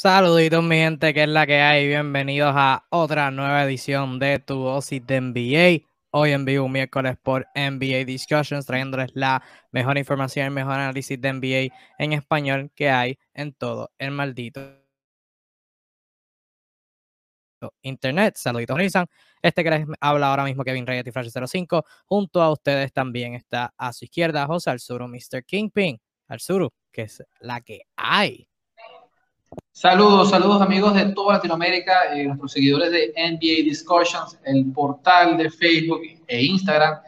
Saluditos mi gente, que es la que hay. Bienvenidos a otra nueva edición de tu dosis de NBA. Hoy en vivo miércoles por NBA Discussions, trayéndoles la mejor información y mejor análisis de NBA en español que hay en todo el maldito internet. Saluditos, Rizan. Este que les habla ahora mismo Kevin Reyes y Flash 05. Junto a ustedes también está a su izquierda José Alzuru, Mr. Kingpin. Alzuru, que es la que hay. Saludos, saludos amigos de toda Latinoamérica, eh, nuestros seguidores de NBA Discussions, el portal de Facebook e Instagram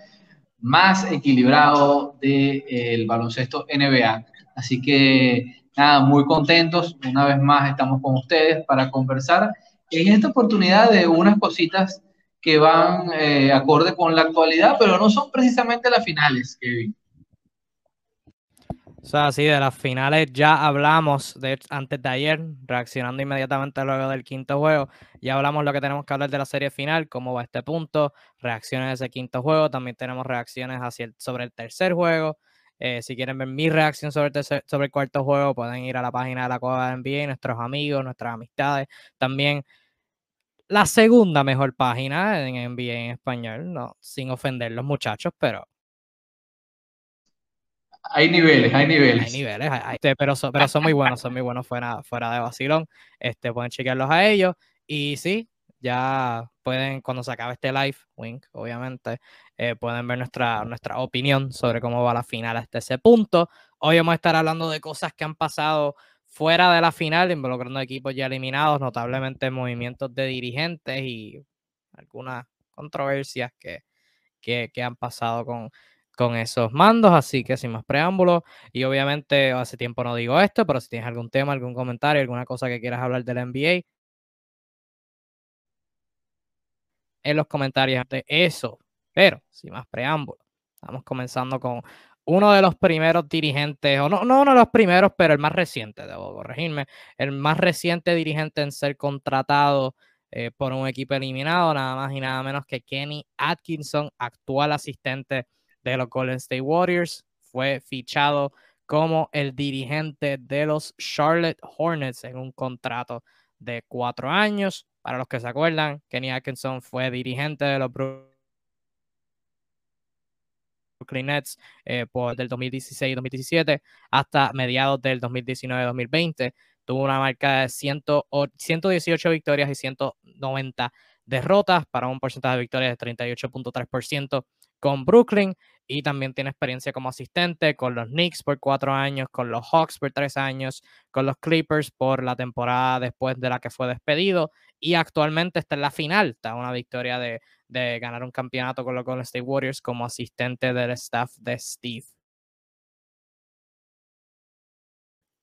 más equilibrado del de, baloncesto NBA. Así que nada, muy contentos. Una vez más estamos con ustedes para conversar en esta oportunidad de unas cositas que van eh, acorde con la actualidad, pero no son precisamente las finales, Kevin. O sea, sí, de las finales ya hablamos de, antes de ayer, reaccionando inmediatamente luego del quinto juego. Ya hablamos lo que tenemos que hablar de la serie final, cómo va este punto, reacciones de ese quinto juego. También tenemos reacciones hacia sobre el tercer juego. Eh, si quieren ver mi reacción sobre el, sobre el cuarto juego, pueden ir a la página de la Cueva de NBA, nuestros amigos, nuestras amistades. También la segunda mejor página en NBA en español, no, sin ofender los muchachos, pero hay niveles, hay niveles. Hay niveles, este, pero, son, pero son muy buenos, son muy buenos fuera, fuera de vacilón. Este, pueden chequearlos a ellos. Y sí, ya pueden, cuando se acabe este live, wink, obviamente, eh, pueden ver nuestra, nuestra opinión sobre cómo va la final hasta ese punto. Hoy vamos a estar hablando de cosas que han pasado fuera de la final, involucrando equipos ya eliminados, notablemente movimientos de dirigentes y algunas controversias que, que, que han pasado con, con esos mandos, así que sin más preámbulos, y obviamente hace tiempo no digo esto, pero si tienes algún tema, algún comentario, alguna cosa que quieras hablar del NBA, en los comentarios de eso, pero sin más preámbulos, estamos comenzando con uno de los primeros dirigentes, o no, no uno de los primeros, pero el más reciente, debo corregirme, el más reciente dirigente en ser contratado eh, por un equipo eliminado, nada más y nada menos que Kenny Atkinson, actual asistente de los Golden State Warriors. Fue fichado como el dirigente de los Charlotte Hornets en un contrato de cuatro años. Para los que se acuerdan, Kenny Atkinson fue dirigente de los Brooklyn Nets eh, por del 2016-2017 hasta mediados del 2019-2020. Tuvo una marca de 118 victorias y 190 derrotas para un porcentaje de victorias de 38.3% con Brooklyn y también tiene experiencia como asistente con los Knicks por cuatro años, con los Hawks por tres años, con los Clippers por la temporada después de la que fue despedido y actualmente está en la final, está una victoria de, ganar un campeonato con los Golden State Warriors como asistente del staff de Steve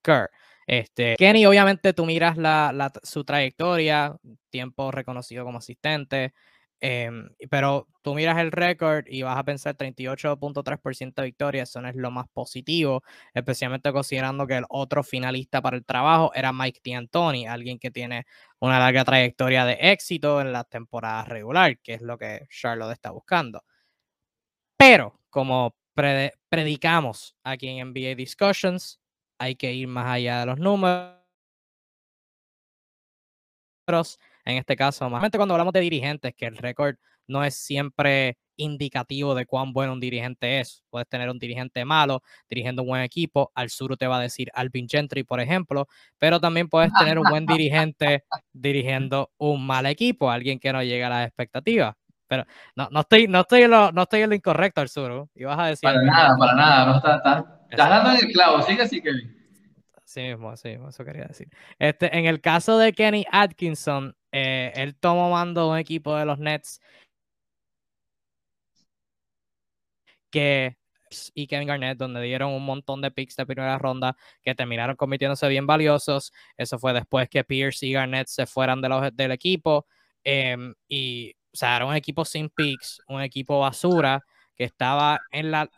Kerr. Este, Kenny, obviamente tú miras la, su trayectoria, tiempo reconocido como asistente, Em, pero tú miras el récord y vas a pensar 38.3% de victoria, eso no es lo más positivo, especialmente considerando que el otro finalista para el trabajo era Mike D'Antoni, alguien que tiene una larga trayectoria de éxito en la temporada regular, que es lo que Charlotte está buscando. Pero, como predicamos aquí en NBA Discussions, hay que ir más allá de los números en este caso, más cuando hablamos de dirigentes, que el récord no es siempre indicativo de cuán bueno un dirigente es. Puedes tener un dirigente malo dirigiendo un buen equipo, al sur te va a decir Alvin Gentry, por ejemplo, pero también puedes tener un buen dirigente dirigiendo un mal equipo, alguien que no llega a las expectativas. Pero no, no, estoy, no, estoy en lo, no estoy en lo incorrecto, al sur. Y vas a decir. Para nada, para nada. No está, está, estás dando en el clavo. Sigue así, Kevin. Sí mismo, sí mismo, eso quería decir. Este, en el caso de Kenny Atkinson, eh, él tomó mando de un equipo de los Nets que y Kevin Garnett, donde dieron un montón de picks de primera ronda que terminaron convirtiéndose bien valiosos. Eso fue después que Pierce y Garnett se fueran de los, del equipo. Em, y, o sea, era un equipo sin picks, un equipo basura que estaba en la,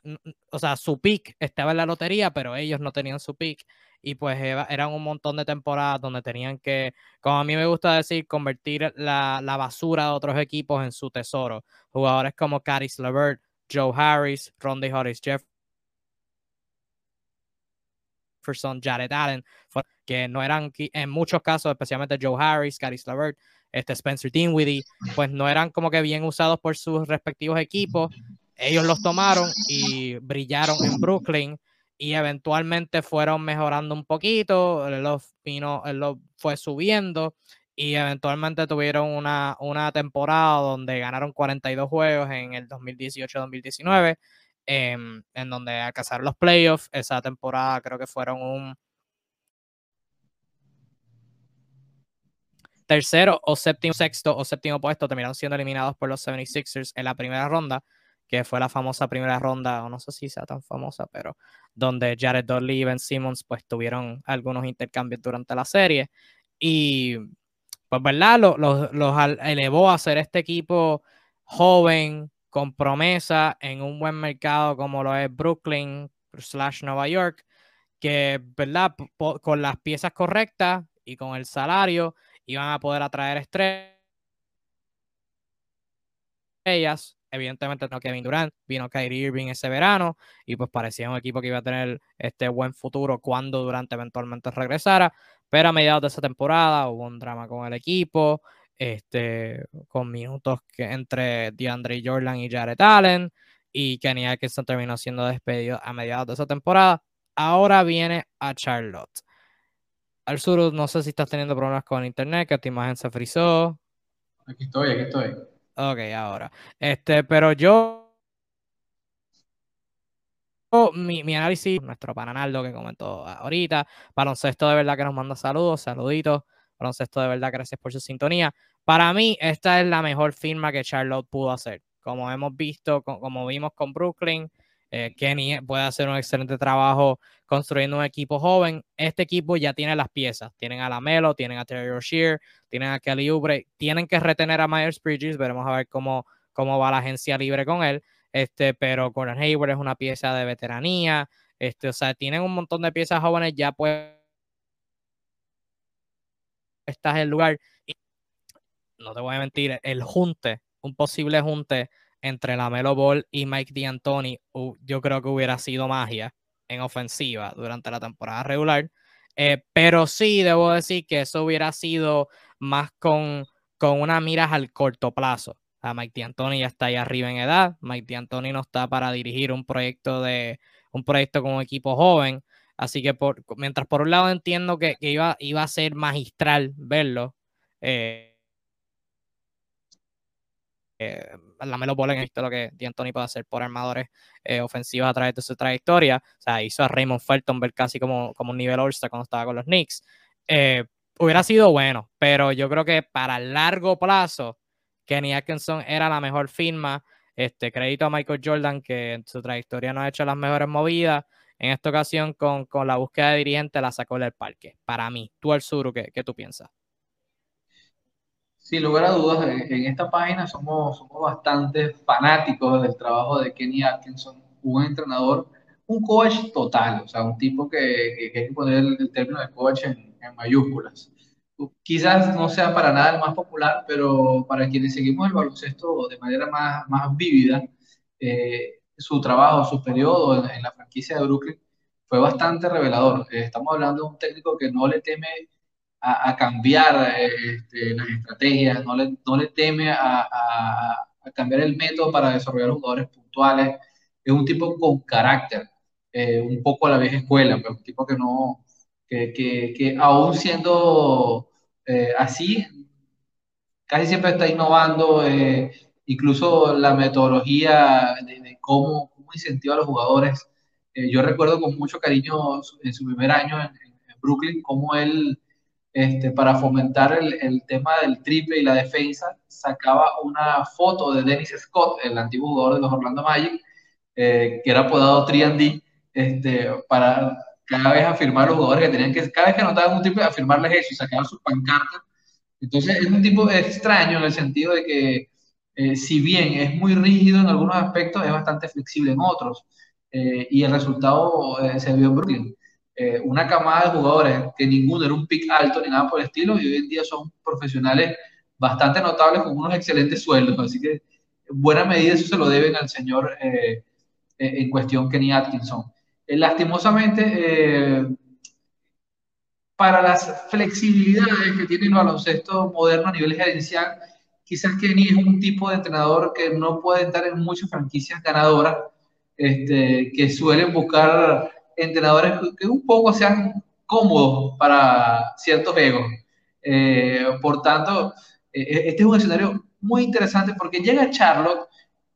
o sea, su pick estaba en la lotería, pero ellos no tenían su pick y pues eran un montón de temporadas donde tenían que, como a mí me gusta decir, convertir la, basura de otros equipos en su tesoro. Jugadores como Caris LeVert, Joe Harris, Rondy Hollis Jeff Jefferson, Jared Allen, que no eran, en muchos casos, especialmente Joe Harris, Caris Lavert, este Spencer Dinwiddie, pues no eran como que bien usados por sus respectivos equipos. Ellos los tomaron y brillaron en Brooklyn y eventualmente fueron mejorando un poquito, los vino, los fue subiendo y eventualmente tuvieron una, una temporada donde ganaron 42 juegos en el 2018-2019, em, en donde alcanzaron los playoffs. Esa temporada creo que fueron un tercero o séptimo, sexto o séptimo puesto, terminaron siendo eliminados por los 76ers en la primera ronda, que fue la famosa primera ronda, o no sé si sea tan famosa, pero donde Jared Dudley y Ben Simmons pues tuvieron algunos intercambios durante la serie. Y pues, ¿verdad? Los, elevó a ser este equipo joven, con promesa, en un buen mercado como lo es Brooklyn slash Nueva York, que, ¿verdad? con las piezas correctas y con el salario, iban a poder atraer estrellas. Evidentemente no Kevin Durant, vino Kyrie Irving ese verano y pues parecía un equipo que iba a tener este buen futuro cuando Durant eventualmente regresara. Pero a mediados de esa temporada hubo un drama con el equipo, este, con minutos que, entre DeAndre Jordan y Jared Allen, y Kenny Atkinson terminó siendo despedido a mediados de esa temporada. Ahora viene a Charlotte. Al sur, no sé si estás teniendo problemas con internet, que tu imagen se frizó. Aquí estoy, aquí estoy. Ok, ahora. Este, pero yo mi, mi, análisis, nuestro pananaldo que comentó ahorita, baloncesto de verdad que nos manda saludos, saluditos, baloncesto de verdad, gracias por su sintonía. Para mí, esta es la mejor firma que Charlotte pudo hacer. Como hemos visto, como vimos con Brooklyn, eh, Kenny puede hacer un excelente trabajo construyendo un equipo joven. Este equipo ya tiene las piezas. Tienen a Lamelo, tienen a Terry Rozier, tienen a Kelly Oubre. Tienen que retener a Myers Bridges. Veremos a ver cómo, cómo va la agencia libre con él. Este, pero Gordon Hayward es una pieza de veteranía, este, o sea, tienen un montón de piezas jóvenes ya pues estás en el lugar no te voy a mentir, el junte, un posible junte entre la Melo Ball y Mike D'Antoni, yo creo que hubiera sido magia en ofensiva durante la temporada regular, eh, pero sí debo decir que eso hubiera sido más con, con una miras al corto plazo. Mike D'Antoni ya está ahí arriba en edad. Mike D'Antoni no está para dirigir un proyecto de un proyecto con un equipo joven. Así que por, mientras por un lado entiendo que, iba, iba, a ser magistral verlo, eh, eh, la Melo Ball visto lo que D'Antoni puede hacer por armadores eh, ofensivos a través de su trayectoria. O sea, hizo a Raymond Felton ver casi como, como un nivel all cuando estaba con los Knicks. Eh, hubiera sido bueno, pero yo creo que para largo plazo Kenny Atkinson era la mejor firma. Este, crédito a Michael Jordan, que en su trayectoria no ha hecho las mejores movidas. En esta ocasión, con, la búsqueda de dirigente, la sacó del parque. Para mí, tú al sur, ¿qué, qué tú piensas? Sin lugar a dudas, en esta página somos, somos bastante fanáticos del trabajo de Kenny Atkinson, un entrenador, un coach total, o sea, un tipo que, que, hay que poner el, término de coach en, en mayúsculas quizás no sea para nada el más popular, pero para quienes seguimos el baloncesto de manera más, más vívida, eh, su trabajo, su periodo en, la franquicia de Brooklyn fue bastante revelador. Eh, estamos hablando de un técnico que no le teme a, cambiar este, las estrategias, no le, no le teme a, a, cambiar el método para desarrollar jugadores puntuales. Es un tipo con carácter, eh, un poco a la vieja escuela, pero un tipo que no, que, que, que aún siendo eh, así, casi siempre está innovando, eh, incluso la metodología de, cómo, cómo, incentiva a los jugadores. Eh, yo recuerdo con mucho cariño en su primer año en, Brooklyn, cómo él, este, para fomentar el, tema del triple y la defensa, sacaba una foto de Dennis Scott, el antiguo jugador de los Orlando Magic, que era apodado 3D, este, para cada vez afirmar los jugadores que tenían que, cada vez que anotaban un triple, afirmarles eso sacaban sus pancartas. Entonces es un tipo extraño en el sentido de que, eh, si bien es muy rígido en algunos aspectos, es bastante flexible en otros. Eh, y el resultado eh, se vio en Brooklyn. Una camada de jugadores que ninguno era un pick alto ni nada por el estilo, y hoy en día son profesionales bastante notables con unos excelentes sueldos. Así que, en buena medida, eso se lo deben al señor en cuestión, Kenny Atkinson. Eh, lastimosamente, eh, para las flexibilidades que tiene el baloncesto moderno a nivel gerencial, quizás Kenny es un tipo de entrenador que no puede estar en muchas franquicias ganadoras, este, que suelen buscar entrenadores que un poco sean cómodos para ciertos egos. Eh, por tanto, eh, este es un escenario muy interesante porque llega Charlotte,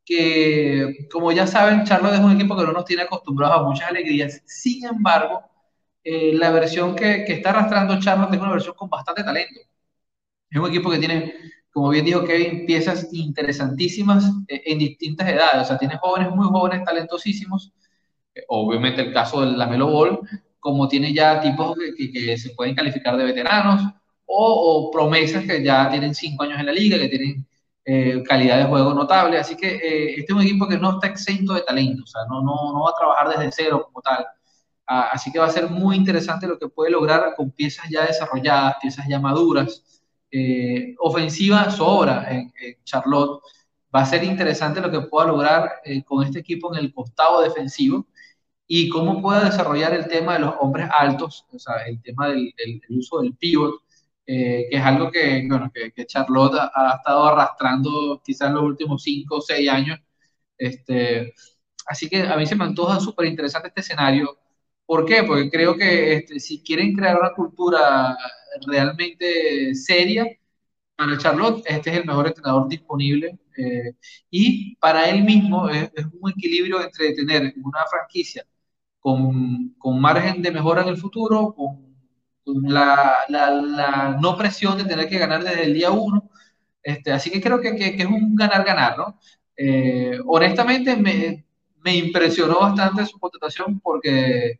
que como ya saben, Charlotte es un equipo que no nos tiene acostumbrados a muchas alegrías. Sin embargo, eh, la versión que, que, está arrastrando Charlotte es una versión con bastante talento. Es un equipo que tiene, como bien dijo Kevin, piezas interesantísimas eh, en distintas edades. O sea, tiene jóvenes muy jóvenes, talentosísimos. Eh, obviamente el caso del Lamelo Ball, como tiene ya tipos que, se pueden calificar de veteranos o, promesas que ya tienen cinco años en la liga, que tienen calidad de juego notable. Así que este es un equipo que no está exento de talento. O sea, no, no, no va a trabajar desde cero como tal Ah, así que va a ser muy interesante lo que puede lograr con piezas ya desarrolladas, piezas ya maduras. Eh, ofensiva sobra en, Charlotte. Va a ser interesante lo que pueda lograr eh, con este equipo en el costado defensivo y cómo pueda desarrollar el tema de los hombres altos, o sea, el tema del, uso del pivot, eh, que es algo que, bueno, que, Charlotte ha, estado arrastrando quizás en los últimos 5 o 6 años. Este, así que a mí se me antoja súper interesante este escenario. ¿Por qué? Porque creo que este, si quieren crear una cultura realmente seria, para Charlotte este es el mejor entrenador disponible eh, y para él mismo es, un equilibrio entre tener una franquicia con, con, margen de mejora en el futuro, con, la, la, no presión de tener que ganar desde el día uno. Este, así que creo que, que, es un ganar-ganar, ¿no? Eh, honestamente me, me impresionó bastante su contratación porque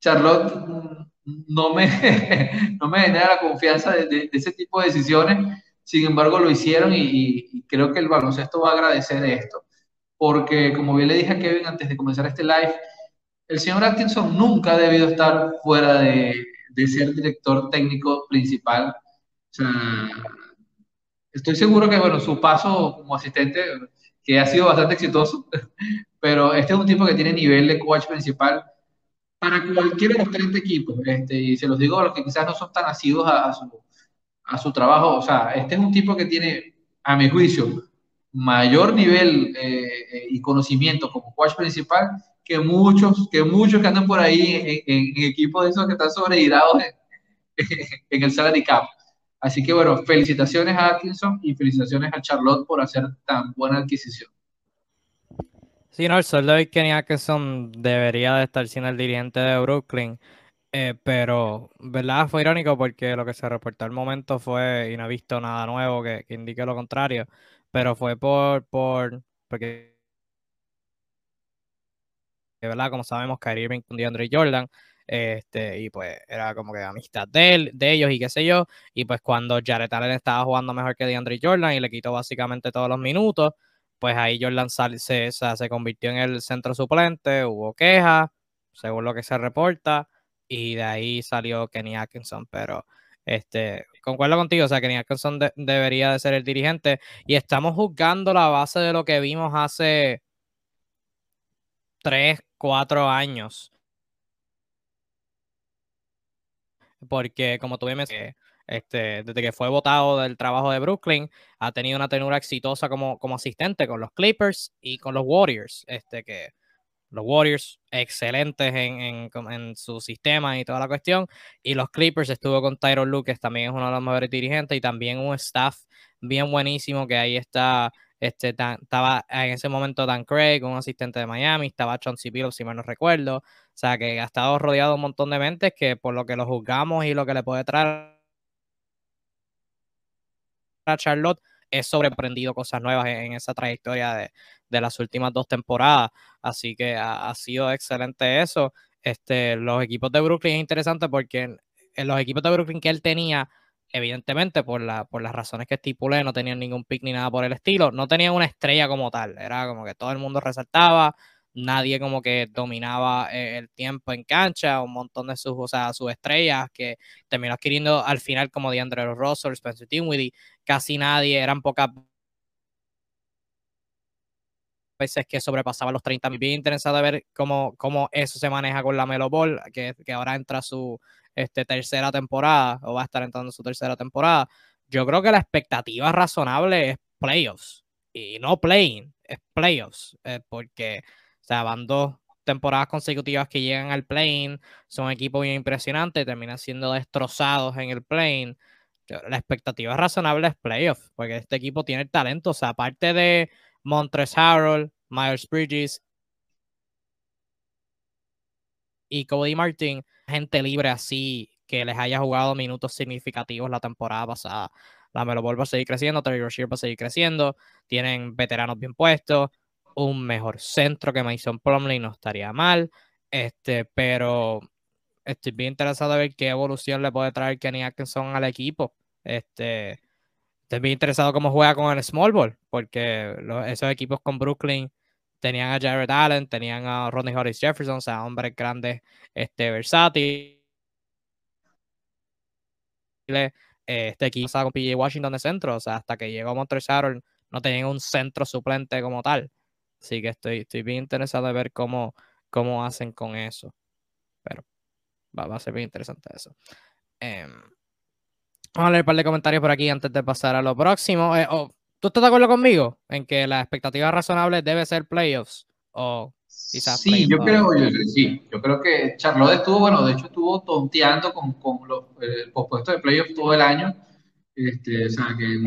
Charlotte no me, no me genera la confianza de, ese tipo de decisiones. Sin embargo, lo hicieron y, creo que el baloncesto va a agradecer esto. Porque, como bien le dije a Kevin antes de comenzar este live, el señor Atkinson nunca ha debido estar fuera de, de ser director técnico principal. Estoy seguro que, bueno, su paso como asistente, que ha sido bastante exitoso, pero este es un tipo que tiene nivel de coach principal para cualquiera de los 30 equipos, este, y se los digo a los que quizás no son tan asidos a, su, a su trabajo, o sea, este es un tipo que tiene, a mi juicio, mayor nivel eh, eh, y conocimiento como coach principal que muchos que muchos que andan por ahí en, equipos de esos que están sobregirados en, en, el salary cap. Así que bueno, felicitaciones a Atkinson y felicitaciones a Charlotte por hacer tan buena adquisición. Sí, no, el sueldo de Kenny Atkinson debería de estar siendo el dirigente de Brooklyn, eh, pero, ¿verdad? Fue irónico porque lo que se reportó al momento fue, y no he visto nada nuevo que, indique lo contrario, pero fue por, por, porque, ¿verdad? Como sabemos, Kyrie Irving con DeAndre Jordan, este, y pues era como que amistad de, él, de ellos y qué sé yo, y pues cuando Jared Allen estaba jugando mejor que DeAndre Jordan y le quitó básicamente todos los minutos, pues ahí Jordan se, se convirtió en el centro suplente, hubo quejas, según lo que se reporta, y de ahí salió Kenny Atkinson, pero este, concuerdo contigo, o sea, Kenny Atkinson debería de ser el dirigente, y estamos juzgando la base de lo que vimos hace tres, cuatro años. Porque, como tú bien este, desde que fue votado del trabajo de Brooklyn, ha tenido una tenura exitosa como, como asistente con los Clippers y con los Warriors. Este, que los Warriors excelentes en, en, su sistema y toda la cuestión. Y los Clippers estuvo con Tyron que también es uno de los mejores dirigentes, y también un staff bien buenísimo que ahí está. Este, estaba en ese momento Dan Craig, un asistente de Miami, estaba Chauncey Billups, si mal no recuerdo. O sea, que ha estado rodeado de un montón de mentes que por lo que lo juzgamos y lo que le puede traer Charlotte es sobreprendido cosas nuevas en, esa trayectoria de, de, las últimas dos temporadas. Así que ha, sido excelente eso. Este, los equipos de Brooklyn es interesante porque en, los equipos de Brooklyn que él tenía, evidentemente por, la, por las razones que estipulé, no tenían ningún pick ni nada por el estilo, no tenían una estrella como tal. Era como que todo el mundo resaltaba, nadie como que dominaba eh, el tiempo en cancha, un montón de sus, o sus estrellas que terminó adquiriendo al final como DeAndre Russell, Spencer Dinwiddie, casi nadie, eran pocas veces que sobrepasaba los 30 mil. Bien interesado de ver cómo, cómo eso se maneja con la Melo Ball, que, que ahora entra su, este, tercera temporada o va a estar entrando en su tercera temporada. Yo creo que la expectativa razonable es playoffs y no playing, es playoffs, eh, porque o van dos temporadas consecutivas que llegan al plane, son equipos bien impresionantes, terminan siendo destrozados en el plane. La expectativa razonable es playoffs, porque este equipo tiene talento, o sea, aparte de Montres Harold, Myers Bridges y Cody Martin, gente libre así que les haya jugado minutos significativos la temporada pasada. La Melo Ball va a seguir creciendo, Terry Rozier va a seguir creciendo, tienen veteranos bien puestos, un mejor centro que Mason Plumley no estaría mal, este, pero estoy bien interesado en ver qué evolución le puede traer Kenny Atkinson al equipo. Este, estoy bien interesado cómo juega con el small ball, porque esos equipos con Brooklyn tenían a Jared Allen, tenían a Rodney Horace Jefferson, o sea, hombres grandes, este, versátiles. Este equipo con PJ Washington de centro, o sea, hasta que llegó Montreal no tenían un centro suplente como tal. Así que estoy, estoy bien interesado en ver cómo, cómo hacen con eso. Pero va, a ser bien interesante eso. Em, vamos a leer un par de comentarios por aquí antes de pasar a lo próximo. Eh, oh, ¿Tú estás de acuerdo conmigo en que la expectativa razonable debe ser playoffs? O quizás sí, yo creo, yo, sí, yo creo que Charlotte estuvo, bueno, de hecho estuvo tonteando con, con los eh, pospuestos de playoffs todo el año. Este, o sea, que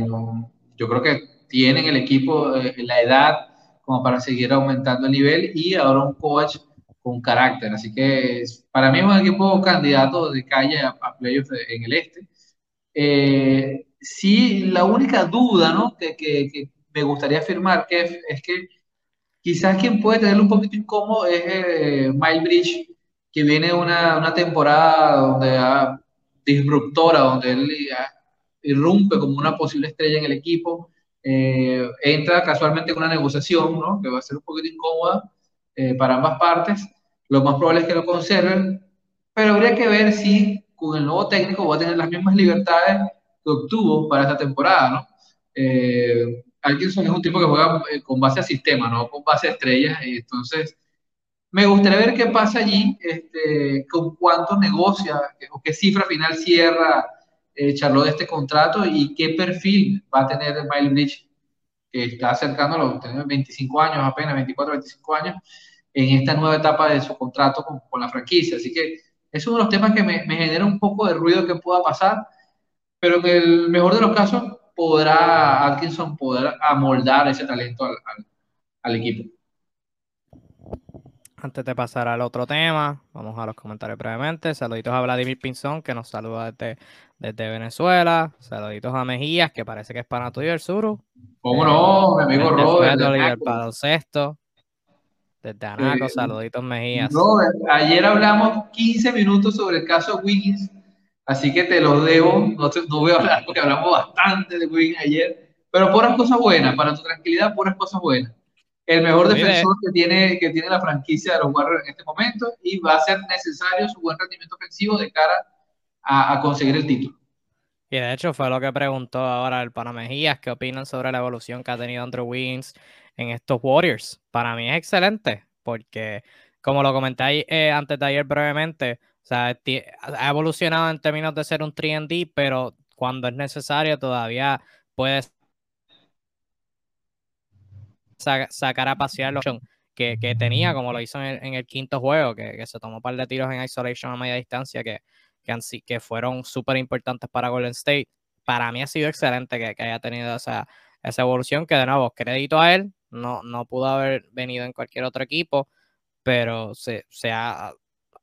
yo creo que tienen el equipo, eh, la edad como para seguir aumentando el nivel y ahora un coach con carácter. Así que para mí es un equipo candidato de calle a, playoffs en el este. Eh, sí, la única duda ¿no? que, que, me gustaría afirmar, que es que quizás quien puede tenerlo un poquito incómodo es eh, Miles Bridge, que viene una, una temporada donde disruptora, donde él irrumpe como una posible estrella en el equipo. Eh, entra casualmente en una negociación, ¿no? que va a ser un poquito incómoda eh, para ambas partes. Lo más probable es que lo conserven, pero habría que ver si con el nuevo técnico va a tener las mismas libertades obtuvo para esta temporada. ¿no? Eh, es un tipo que juega eh, con base a sistema, no con base a estrellas, entonces me gustaría ver qué pasa allí, este, con cuánto negocia o qué cifra final cierra eh, Charlotte este contrato y qué perfil va a tener Miles Bridge, que está acercando a los 25 años, apenas 24, 25 años, en esta nueva etapa de su contrato con, con la franquicia. Así que es uno de los temas que me, me, genera un poco de ruido que pueda pasar, pero en el mejor de los casos podrá Atkinson poder amoldar ese talento al, al, al equipo. Antes de pasar al otro tema, vamos a los comentarios brevemente. Saluditos a Vladimir Pinzón, que nos saluda desde, desde Venezuela. Saluditos a Mejías, que parece que es para tuyo el Suru. ¿Cómo no? Mi amigo Robert. Desde sexto. Desde Anaco, saluditos Mejías. Robert, ayer hablamos 15 minutos sobre el caso Wiggins, así que te lo debo. No, no voy a hablar porque hablamos bastante de Wiggins ayer, pero puras cosas buenas, para tu tranquilidad, puras cosas buenas el mejor defensor que tiene, que tiene la franquicia de los Warriors en este momento y va a ser necesario su buen rendimiento ofensivo de cara a, conseguir el título. Y de hecho fue lo que preguntó ahora el Panamejías, qué opinan sobre la evolución que ha tenido Andrew Wiggins en estos Warriors. Para mí es excelente, porque como lo comenté eh, antes de ayer brevemente, o sea, ha evolucionado en términos de ser un 3D, pero cuando es necesario todavía puede sacar a pasear los que, que tenía, como lo hizo en el, quinto juego, que, que, se tomó un par de tiros en isolation a media distancia que, que, que fueron súper importantes para Golden State. Para mí ha sido excelente que, que, haya tenido esa, esa evolución, que de nuevo, crédito a él, no, no pudo haber venido en cualquier otro equipo, pero se, se ha,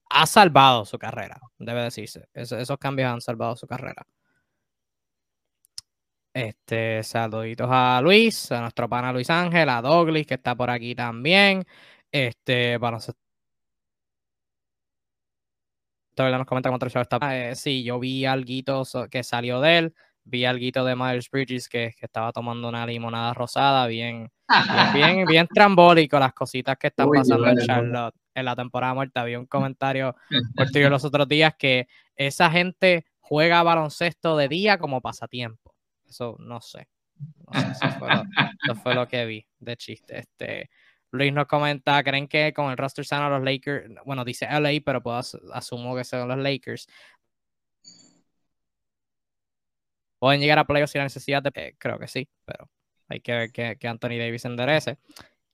ha salvado su carrera, debe decirse. esos cambios han salvado su carrera. Este, saluditos a Luis, a nuestro pana Luis Ángel, a Douglas, que está por aquí también. Este, para nosotros. Todavía nos comenta cuánto show está. Eh, sí, yo vi algo que salió de él. Vi algo de Miles Bridges que, que, estaba tomando una limonada rosada, bien, bien, bien, trambólico las cositas que están pasando en Charlotte en la temporada muerta. Vi un comentario por los otros días que esa gente juega baloncesto de día como pasatiempo. Eso no sé. eso, fue lo, que vi de chiste. Este, Luis nos comenta, ¿creen que con el roster sano los Lakers, bueno, dice LA, pero puedo asumo que son los Lakers, pueden llegar a playoffs sin la necesidad de. Eh, creo que sí, pero hay que ver que, que Anthony Davis enderece.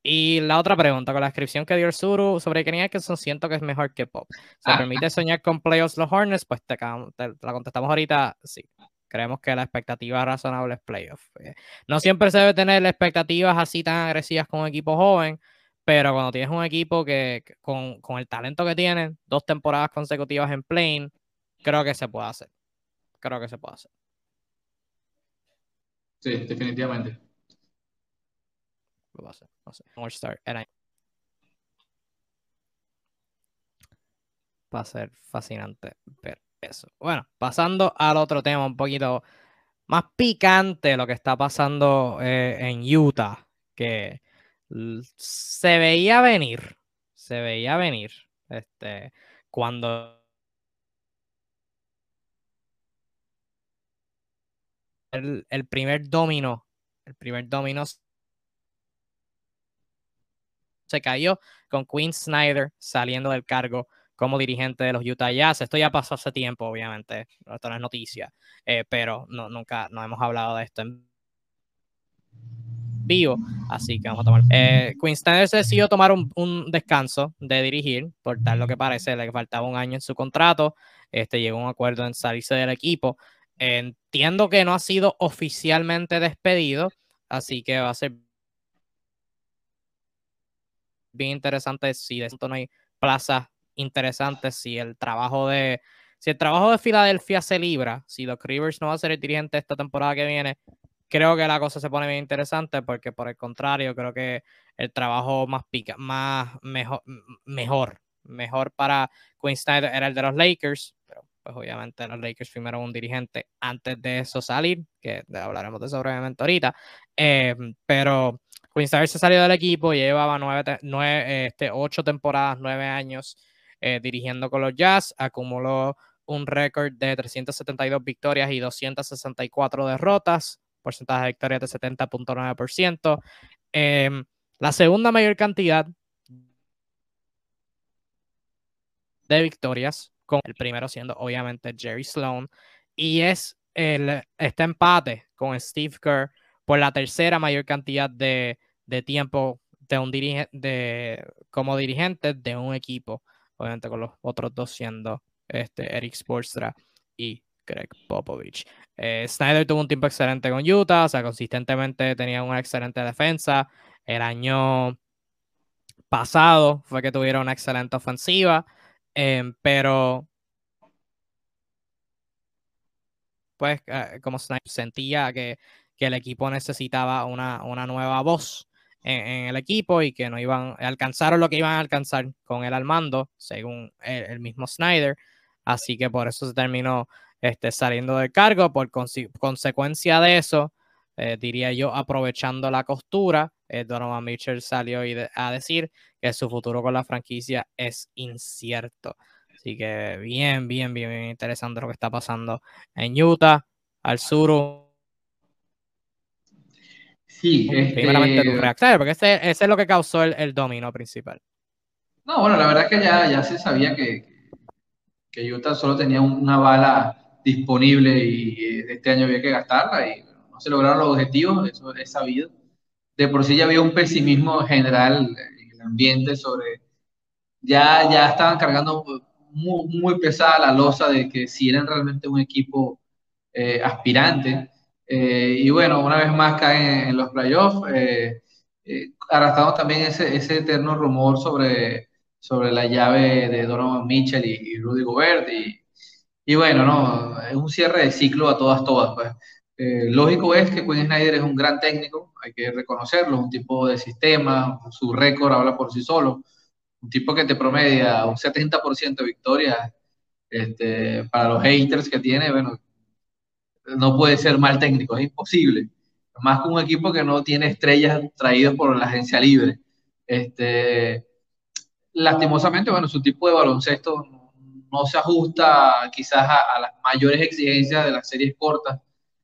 Y la otra pregunta, con la descripción que dio el Suru sobre Kenny Atkinson, siento que es mejor que Pop. ¿Se Ah. permite soñar con playoffs los Hornets? Pues te, la contestamos ahorita, sí. Creemos que la expectativa razonable es playoff. Eh, no siempre se debe tener expectativas así tan agresivas con un equipo joven, pero cuando tienes un equipo que, que con, con el talento que tienen, dos temporadas consecutivas en plane, creo que se puede hacer. Creo que se puede hacer. Sí, definitivamente. Star. Era- Va a ser fascinante ver eso. Bueno, pasando al otro tema un poquito más picante, lo que está pasando eh, en Utah, que se veía venir, se veía venir, este, cuando el, el primer domino, el primer domino se cayó con Quinn Snyder saliendo del cargo como dirigente de los Utah Jazz. Esto ya pasó hace tiempo, obviamente. Esto no es noticia, eh, pero no, nunca no hemos hablado de esto en vivo, así que vamos a tomar. Eh, Quinn Snyder decidió tomar un, descanso de dirigir, por tal lo que parece, le faltaba un año en su contrato. Este llegó a un acuerdo en salirse del equipo. Entiendo que no ha sido oficialmente despedido, así que va a ser bien interesante si de esto no hay plazas interesantes, si el trabajo de si el trabajo de Filadelfia se libra, si Doc Rivers no va a ser el dirigente esta temporada que viene, creo que la cosa se pone bien interesante porque por el contrario, creo que el trabajo más pica, más mejor, mejor, mejor para Quinn Snyder era el de los Lakers, pero pues obviamente los Lakers firmaron un dirigente antes de eso salir, que hablaremos de eso brevemente ahorita, eh, pero Snyder se salió del equipo, llevaba este, ocho temporadas, nueve años eh, dirigiendo con los Jazz, acumuló un récord de 372 victorias y 264 derrotas, porcentaje de victorias de 70.9%. Eh, la segunda mayor cantidad de victorias, con el primero siendo obviamente Jerry Sloan, y es el, este empate con Steve Kerr por la tercera mayor cantidad de, de tiempo de un dirige, de, como dirigente de un equipo, obviamente con los otros dos siendo este, Eric Spoelstra y Greg Popovich. Eh, Snyder tuvo un tiempo excelente con Utah, o sea, consistentemente tenía una excelente defensa. El año pasado fue que tuvieron una excelente ofensiva, eh, pero pues eh, como Snyder sentía que, que, el equipo necesitaba una, una nueva voz en, el equipo y que no iban, alcanzaron lo que iban a alcanzar con él al mando, según el, mismo Snyder. Así que por eso se terminó este, saliendo del cargo. Por conse consecuencia de eso, eh, diría yo, aprovechando la costura, eh, Donovan Mitchell salió a decir que su futuro con la franquicia es incierto. Así que bien, bien, bien interesante lo que está pasando en Utah, al sur. Sí, este... primeramente tu reacción, porque ese, ese, es lo que causó el, el domino principal. No, bueno, la verdad es que ya, ya se sabía que, que Utah solo tenía una bala disponible y este año había que gastarla y no se lograron los objetivos, eso es sabido. De por sí ya había un pesimismo general en el ambiente sobre, ya, ya estaban cargando muy, muy pesada la losa de que si eran realmente un equipo eh, aspirante. Eh, y bueno, una vez más caen en los playoffs, eh, arrastrando también ese, ese eterno rumor sobre sobre la llave de Donovan Mitchell y, y Rudy Gobert. Y, y, bueno, no, es un cierre de ciclo a todas, todas. Pues. Eh, lógico es que Quinn Snyder es un gran técnico, hay que reconocerlo, un tipo de sistema, su récord habla por sí solo, un tipo que te promedia un 70% de victorias. Este, para los haters que tiene, bueno, no puede ser mal técnico, es imposible. Más que un equipo que no tiene estrellas traídas por la agencia libre. Este, lastimosamente, bueno, su tipo de baloncesto no, se ajusta quizás a, a, las mayores exigencias de las series cortas,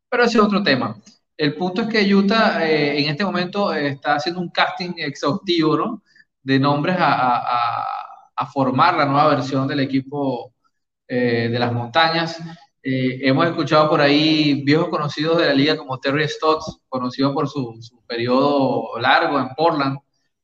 pero ese es otro tema. El punto es que Utah eh, en este momento eh, está haciendo un casting exhaustivo, ¿no? De nombres a, a, a formar la nueva versión del equipo eh, de las montañas. Eh, hemos escuchado por ahí viejos conocidos de la liga como Terry Stotts, conocido por su, su periodo largo en Portland,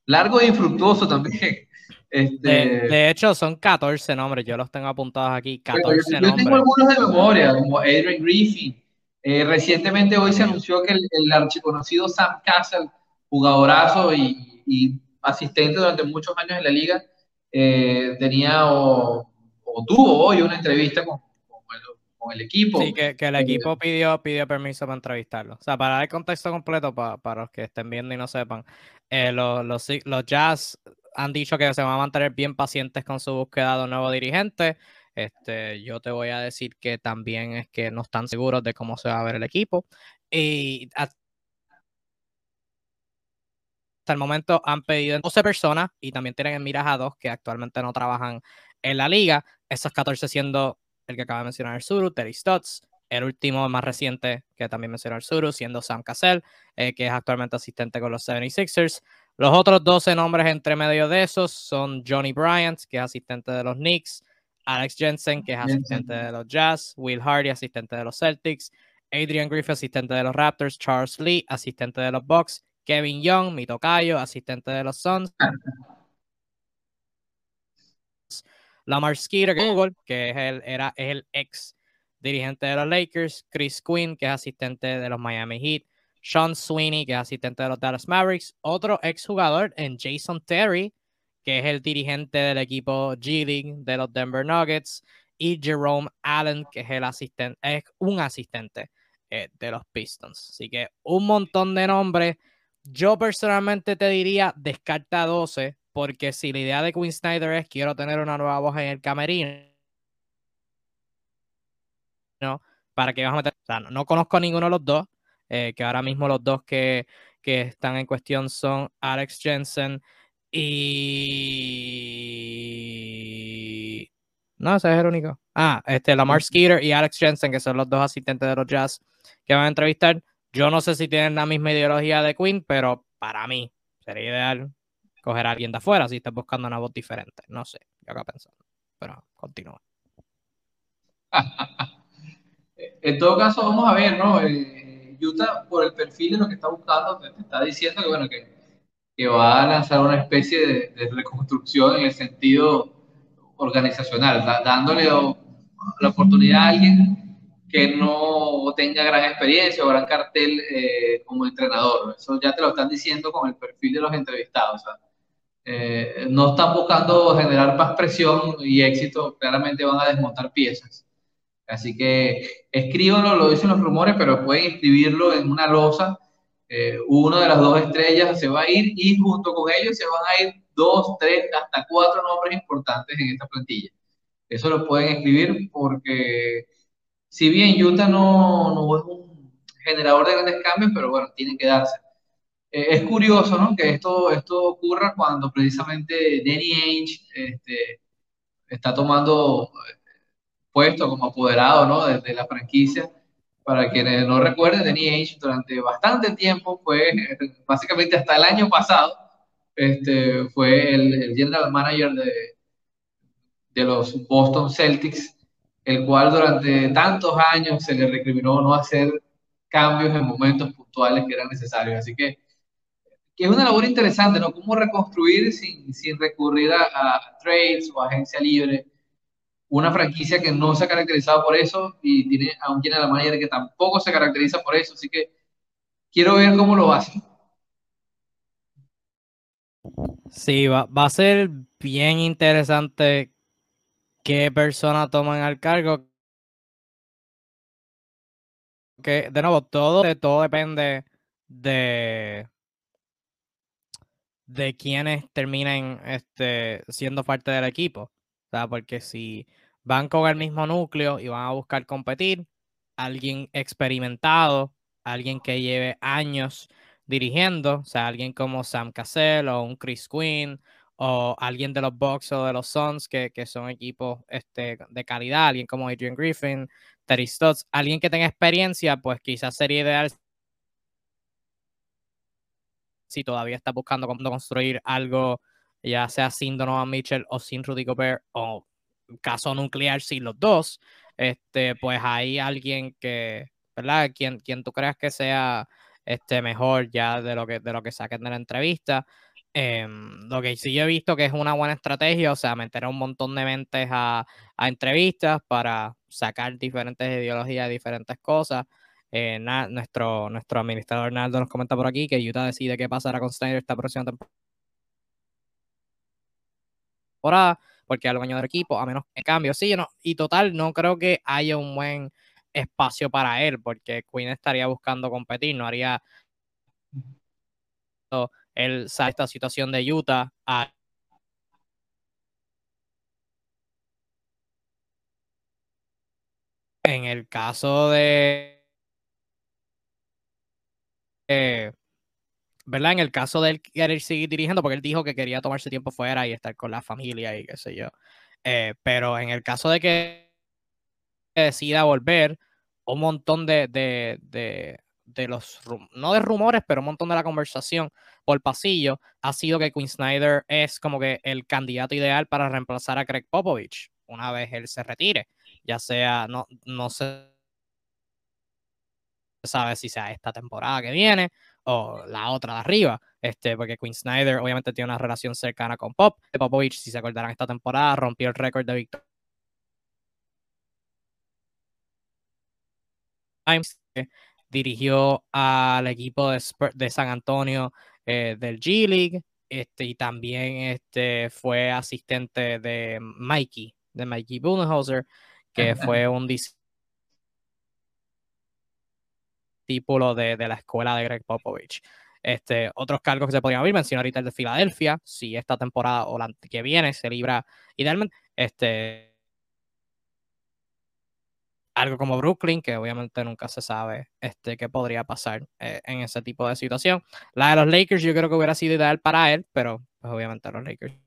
largo e infructuoso también. Este, de, hecho, son 14 nombres, yo los tengo apuntados aquí. 14 yo, yo tengo algunos de memoria, como Adrian Griffin. Eh, recientemente hoy se anunció que el, el, archiconocido Sam Castle, jugadorazo y, y, asistente durante muchos años en la liga, eh, tenía o, o, tuvo hoy una entrevista con, con, el, el, equipo. Sí, que, que el equipo eh, pidió, pidió permiso para entrevistarlo. O sea, para dar contexto completo para, para los que estén viendo y no sepan, los, los, los Jazz han dicho que se van a mantener bien pacientes con su búsqueda de un nuevo dirigente. Este, yo te voy a decir que también es que no están seguros de cómo se va a ver el equipo. Y hasta el momento han pedido 12 personas y también tienen en miras a dos que actualmente no trabajan en la liga. Esos 14 siendo el que acaba de mencionar el Suru, Terry Stotts, el último más reciente que también mencionó el Suru, siendo Sam Cassell, eh, que es actualmente asistente con los 76ers. Los otros 12 nombres entre medio de esos son Johnny Bryant, que es asistente de los Knicks, Alex Jensen, que es asistente de los Jazz, Will Hardy, asistente de los Celtics, Adrian Griffith, asistente de los Raptors, Charles Lee, asistente de los Bucks, Kevin Young, mi tocayo, asistente de los Suns, Lamar Skeeter, que es el, era, es el ex dirigente de los Lakers, Chris Quinn, que es asistente de los Miami Heat, sean Sweeney, que es asistente de los Dallas Mavericks, otro exjugador en Jason Terry, que es el dirigente del equipo G League de los Denver Nuggets, y Jerome Allen, que es el asistente, es un asistente eh, de los Pistons. Así que un montón de nombres. Yo personalmente te diría descarta 12, porque si la idea de Quinn Snyder es quiero tener una nueva voz en el camerino, ¿no? ¿Para que vas a meter? O sea, no, no conozco a ninguno de los dos. Eh, que ahora mismo los dos que, que, están en cuestión son Alex Jensen y... No, ese es el único. Ah, este, Lamar Skeeter y Alex Jensen, que son los dos asistentes de los Jazz que van a entrevistar. Yo no sé si tienen la misma ideología de Queen, pero para mí sería ideal coger a alguien de afuera si estás buscando una voz diferente. No sé, yo acá pensando. Pero continúa. en todo caso, vamos a ver, ¿no? Eh, Utah, por el perfil de lo que está buscando, te está diciendo que, bueno, que, que va a lanzar una especie de, de, reconstrucción en el sentido organizacional, dándole la oportunidad a alguien que no tenga gran experiencia o gran cartel eh, como entrenador. Eso ya te lo están diciendo con el perfil de los entrevistados. O sea, eh, no están buscando generar más presión y éxito, claramente van a desmontar piezas. Así que escríbanlo, lo dicen los rumores, pero pueden escribirlo en una losa. Eh, uno de las dos estrellas se va a ir y junto con ellos se van a ir dos, tres, hasta cuatro nombres importantes en esta plantilla. Eso lo pueden escribir porque si bien Utah no, no es un generador de grandes cambios, pero bueno, tienen que darse. Eh, es curioso ¿no? que esto, esto ocurra cuando precisamente Danny Ainge este, está tomando puesto como apoderado ¿no? de, de, la franquicia. Para quienes no recuerden, Danny Ainge durante bastante tiempo fue, básicamente hasta el año pasado, este, fue el, el general manager de, de los Boston Celtics, el cual durante tantos años se le recriminó no hacer cambios en momentos puntuales que eran necesarios. Así que, que es una labor interesante, ¿no? Cómo reconstruir sin, sin recurrir a, a, trades o agencia libre una franquicia que no se ha caracterizado por eso y tiene a un general manager que tampoco se caracteriza por eso, así que quiero ver cómo lo hace. Sí, va, va a ser bien interesante qué persona toman al cargo. Que, de nuevo, todo, todo depende de de quienes terminen este, siendo parte del equipo. Porque si van con el mismo núcleo y van a buscar competir, alguien experimentado, alguien que lleve años dirigiendo, o sea, alguien como Sam Cassell o un Chris Quinn o alguien de los Bucks o de los Suns que, que son equipos este, de calidad, alguien como Adrian Griffin, Terry Stotts, alguien que tenga experiencia, pues quizás sería ideal si todavía está buscando cómo construir algo, ya sea sin Donovan Mitchell o sin Rudy Gobert o caso nuclear sin los dos. este, pues hay alguien que, ¿verdad? Quien, quien tú creas que sea este, mejor ya de lo que, de lo que saquen de la entrevista. Em, lo que sí yo he visto que es una buena estrategia, o sea, meter a un montón de mentes a, a entrevistas para sacar diferentes ideologías, diferentes cosas. Eh, nuestro, nuestro administrador Naldo nos comenta por aquí que Utah decide qué pasará con Snyder esta próxima temporada, porque algo año del equipo, a menos que cambio. Sí, no, y total, no creo que haya un buen espacio para él, porque Queen estaría buscando competir, no haría él sabe esta situación de Utah en el caso de eh, ¿verdad? En el caso de él querer seguir dirigiendo, porque él dijo que quería tomarse tiempo fuera y estar con la familia y qué sé yo. Eh, pero en el caso de que decida volver, un montón de, de, de, los, no de rumores, pero un montón de la conversación por pasillo ha sido que Quinn Snyder es como que el candidato ideal para reemplazar a Craig Popovich una vez él se retire, ya sea, no, no se sabe si sea esta temporada que viene o la otra de arriba, este, porque Quinn Snyder obviamente tiene una relación cercana con Pop. Popovich, si se acordarán, esta temporada rompió el récord de victoria dirigió al equipo de, de San Antonio eh, del G League este, y también este, fue asistente de Mikey, de Mikey Budenholzer, que fue un discípulo de, de, la escuela de Greg Popovich. Este, otros cargos que se podrían abrir, mencioné ahorita el de Filadelfia, si esta temporada o la que viene se libra idealmente, este, algo como Brooklyn, que obviamente nunca se sabe este, qué podría pasar eh, en ese tipo de situación. La de los Lakers yo creo que hubiera sido ideal para él, pero pues, obviamente los Lakers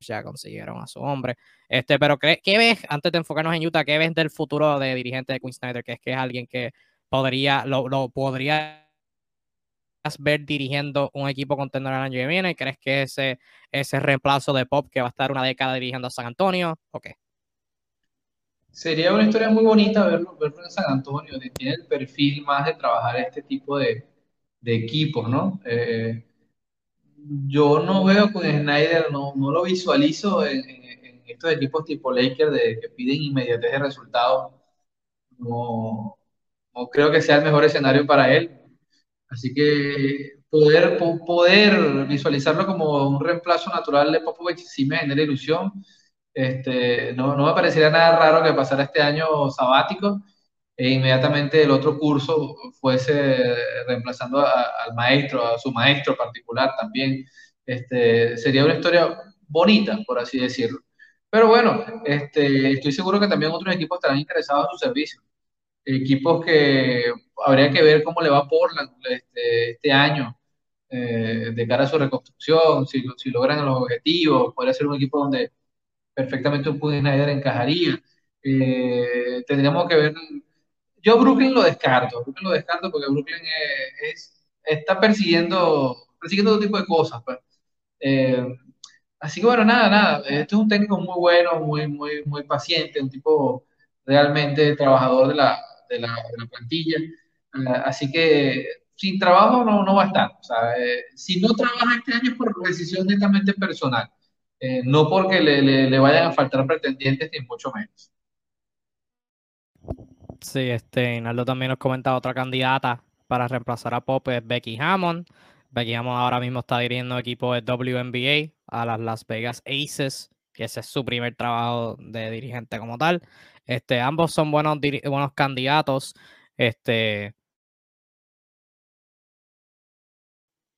ya consiguieron a su hombre. Este, pero ¿qué, ¿qué, ves, antes de enfocarnos en Utah, qué ves del futuro de dirigente de Quinn Snyder? Que es que es alguien que podría, lo, lo podría ver dirigiendo un equipo contender el año que viene? ¿Crees que ese, ese reemplazo de Pop que va a estar una década dirigiendo a San Antonio? ¿O qué? Sería una historia muy bonita verlo, verlo en San Antonio, tiene el perfil más de trabajar este tipo de, de equipos, ¿no? Eh, yo no veo con Snyder, no, no lo visualizo en, estos equipos tipo Lakers de, que piden inmediatez de resultados. No, no creo que sea el mejor escenario para él. Así que poder, poder visualizarlo como un reemplazo natural de Popovich sí me genera ilusión este, no, no me parecería nada raro que pasara este año sabático e inmediatamente el otro curso fuese reemplazando al maestro, a su maestro particular también. Este, sería una historia bonita, por así decirlo. Pero bueno, este, estoy seguro que también otros equipos estarán interesados en su servicio. Equipos que habría que ver cómo le va a Portland este, este año eh, de cara a su reconstrucción, si, si logran los objetivos, podría ser un equipo donde perfectamente un Snyder encajaría. Eh, tendríamos que ver. Yo Brooklyn lo descarto, Brooklyn lo descarto porque Brooklyn es, está persiguiendo, persiguiendo todo tipo de cosas. Pues. Eh, así que bueno, nada, nada. Este es un técnico muy bueno, muy, muy, muy paciente, un tipo realmente trabajador de la, de la, de la plantilla. Uh, así que sin trabajo no, no va a estar. Eh, si no trabaja este año es por decisión netamente personal. Eh, no porque le, le, le, vayan a faltar pretendientes, ni mucho menos. Sí, este, Naldo también nos comenta otra candidata para reemplazar a Pop, es Becky Hammond. Becky Hammond ahora mismo está dirigiendo equipo de WNBA a las Las Vegas Aces, que ese es su primer trabajo de dirigente como tal. Este, ambos son buenos, buenos candidatos. Este,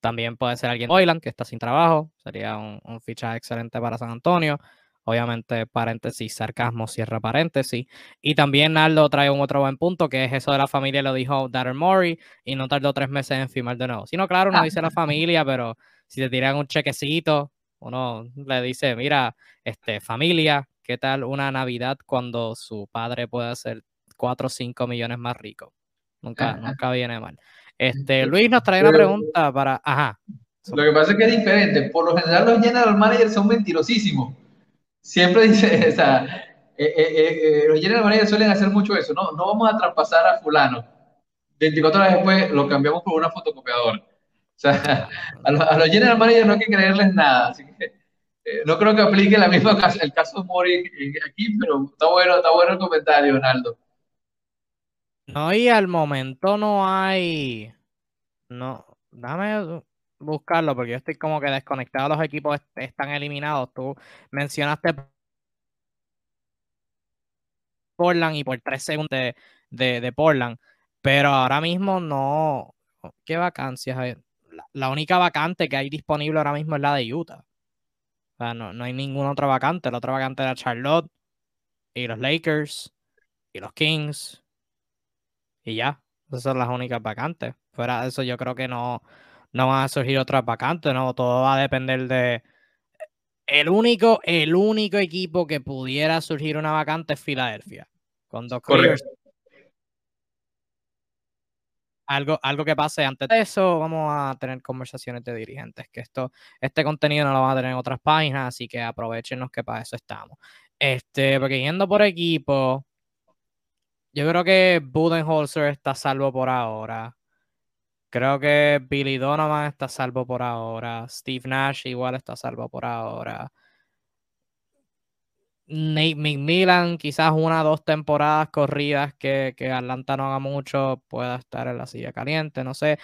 También puede ser alguien de que está sin trabajo. Sería un, un fichaje excelente para San Antonio. Obviamente, paréntesis, sarcasmo, cierra paréntesis. Y también Naldo trae un otro buen punto, que es eso de la familia, lo dijo Darren Murray, y no tardó tres meses en firmar de nuevo. Si no, claro, uno dice la familia, pero si te tiran un chequecito, uno le dice, mira, este, familia, ¿qué tal una Navidad cuando su padre puede ser cuatro o cinco millones más rico? Nunca, nunca viene mal. Este, Luis nos trae una pregunta para. Ajá. Lo que pasa es que es diferente. Por lo general, los general managers son mentirosísimos. Siempre dice, o sea, los general managers suelen hacer mucho eso, ¿no? No vamos a traspasar a fulano. 24 horas después lo cambiamos por una fotocopiadora. O sea, a los, a los general managers no hay que creerles nada. Así que no creo que aplique la misma el caso Mori aquí, pero está bueno, está bueno el comentario, Donaldo. No, y al momento no hay. No, déjame buscarlo porque yo estoy como que desconectado. Los equipos están eliminados. Tú mencionaste Portland y por tres segundos de, de, Portland, pero ahora mismo no. ¿Qué vacancias hay? La, única vacante que hay disponible ahora mismo es la de Utah. O sea, no, no hay ninguna otra vacante. La otra vacante era Charlotte y los Lakers y los Kings y ya. Esas son las únicas vacantes. Fuera de eso, yo creo que no, no van a surgir otras vacantes, ¿no? Todo va a depender de. El único, el único equipo que pudiera surgir una vacante es Filadelfia. Con dos Algo, algo que pase antes de eso, vamos a tener conversaciones de dirigentes, que esto, este contenido no lo van a tener en otras páginas, así que aprovechenos que para eso estamos. Este, porque yendo por equipo, yo creo que Budenholzer está salvo por ahora. Creo que Billy Donovan está salvo por ahora. Steve Nash igual está salvo por ahora. Nate McMillan, quizás una o dos temporadas corridas que, que Atlanta no haga mucho, pueda estar en la silla caliente, no sé.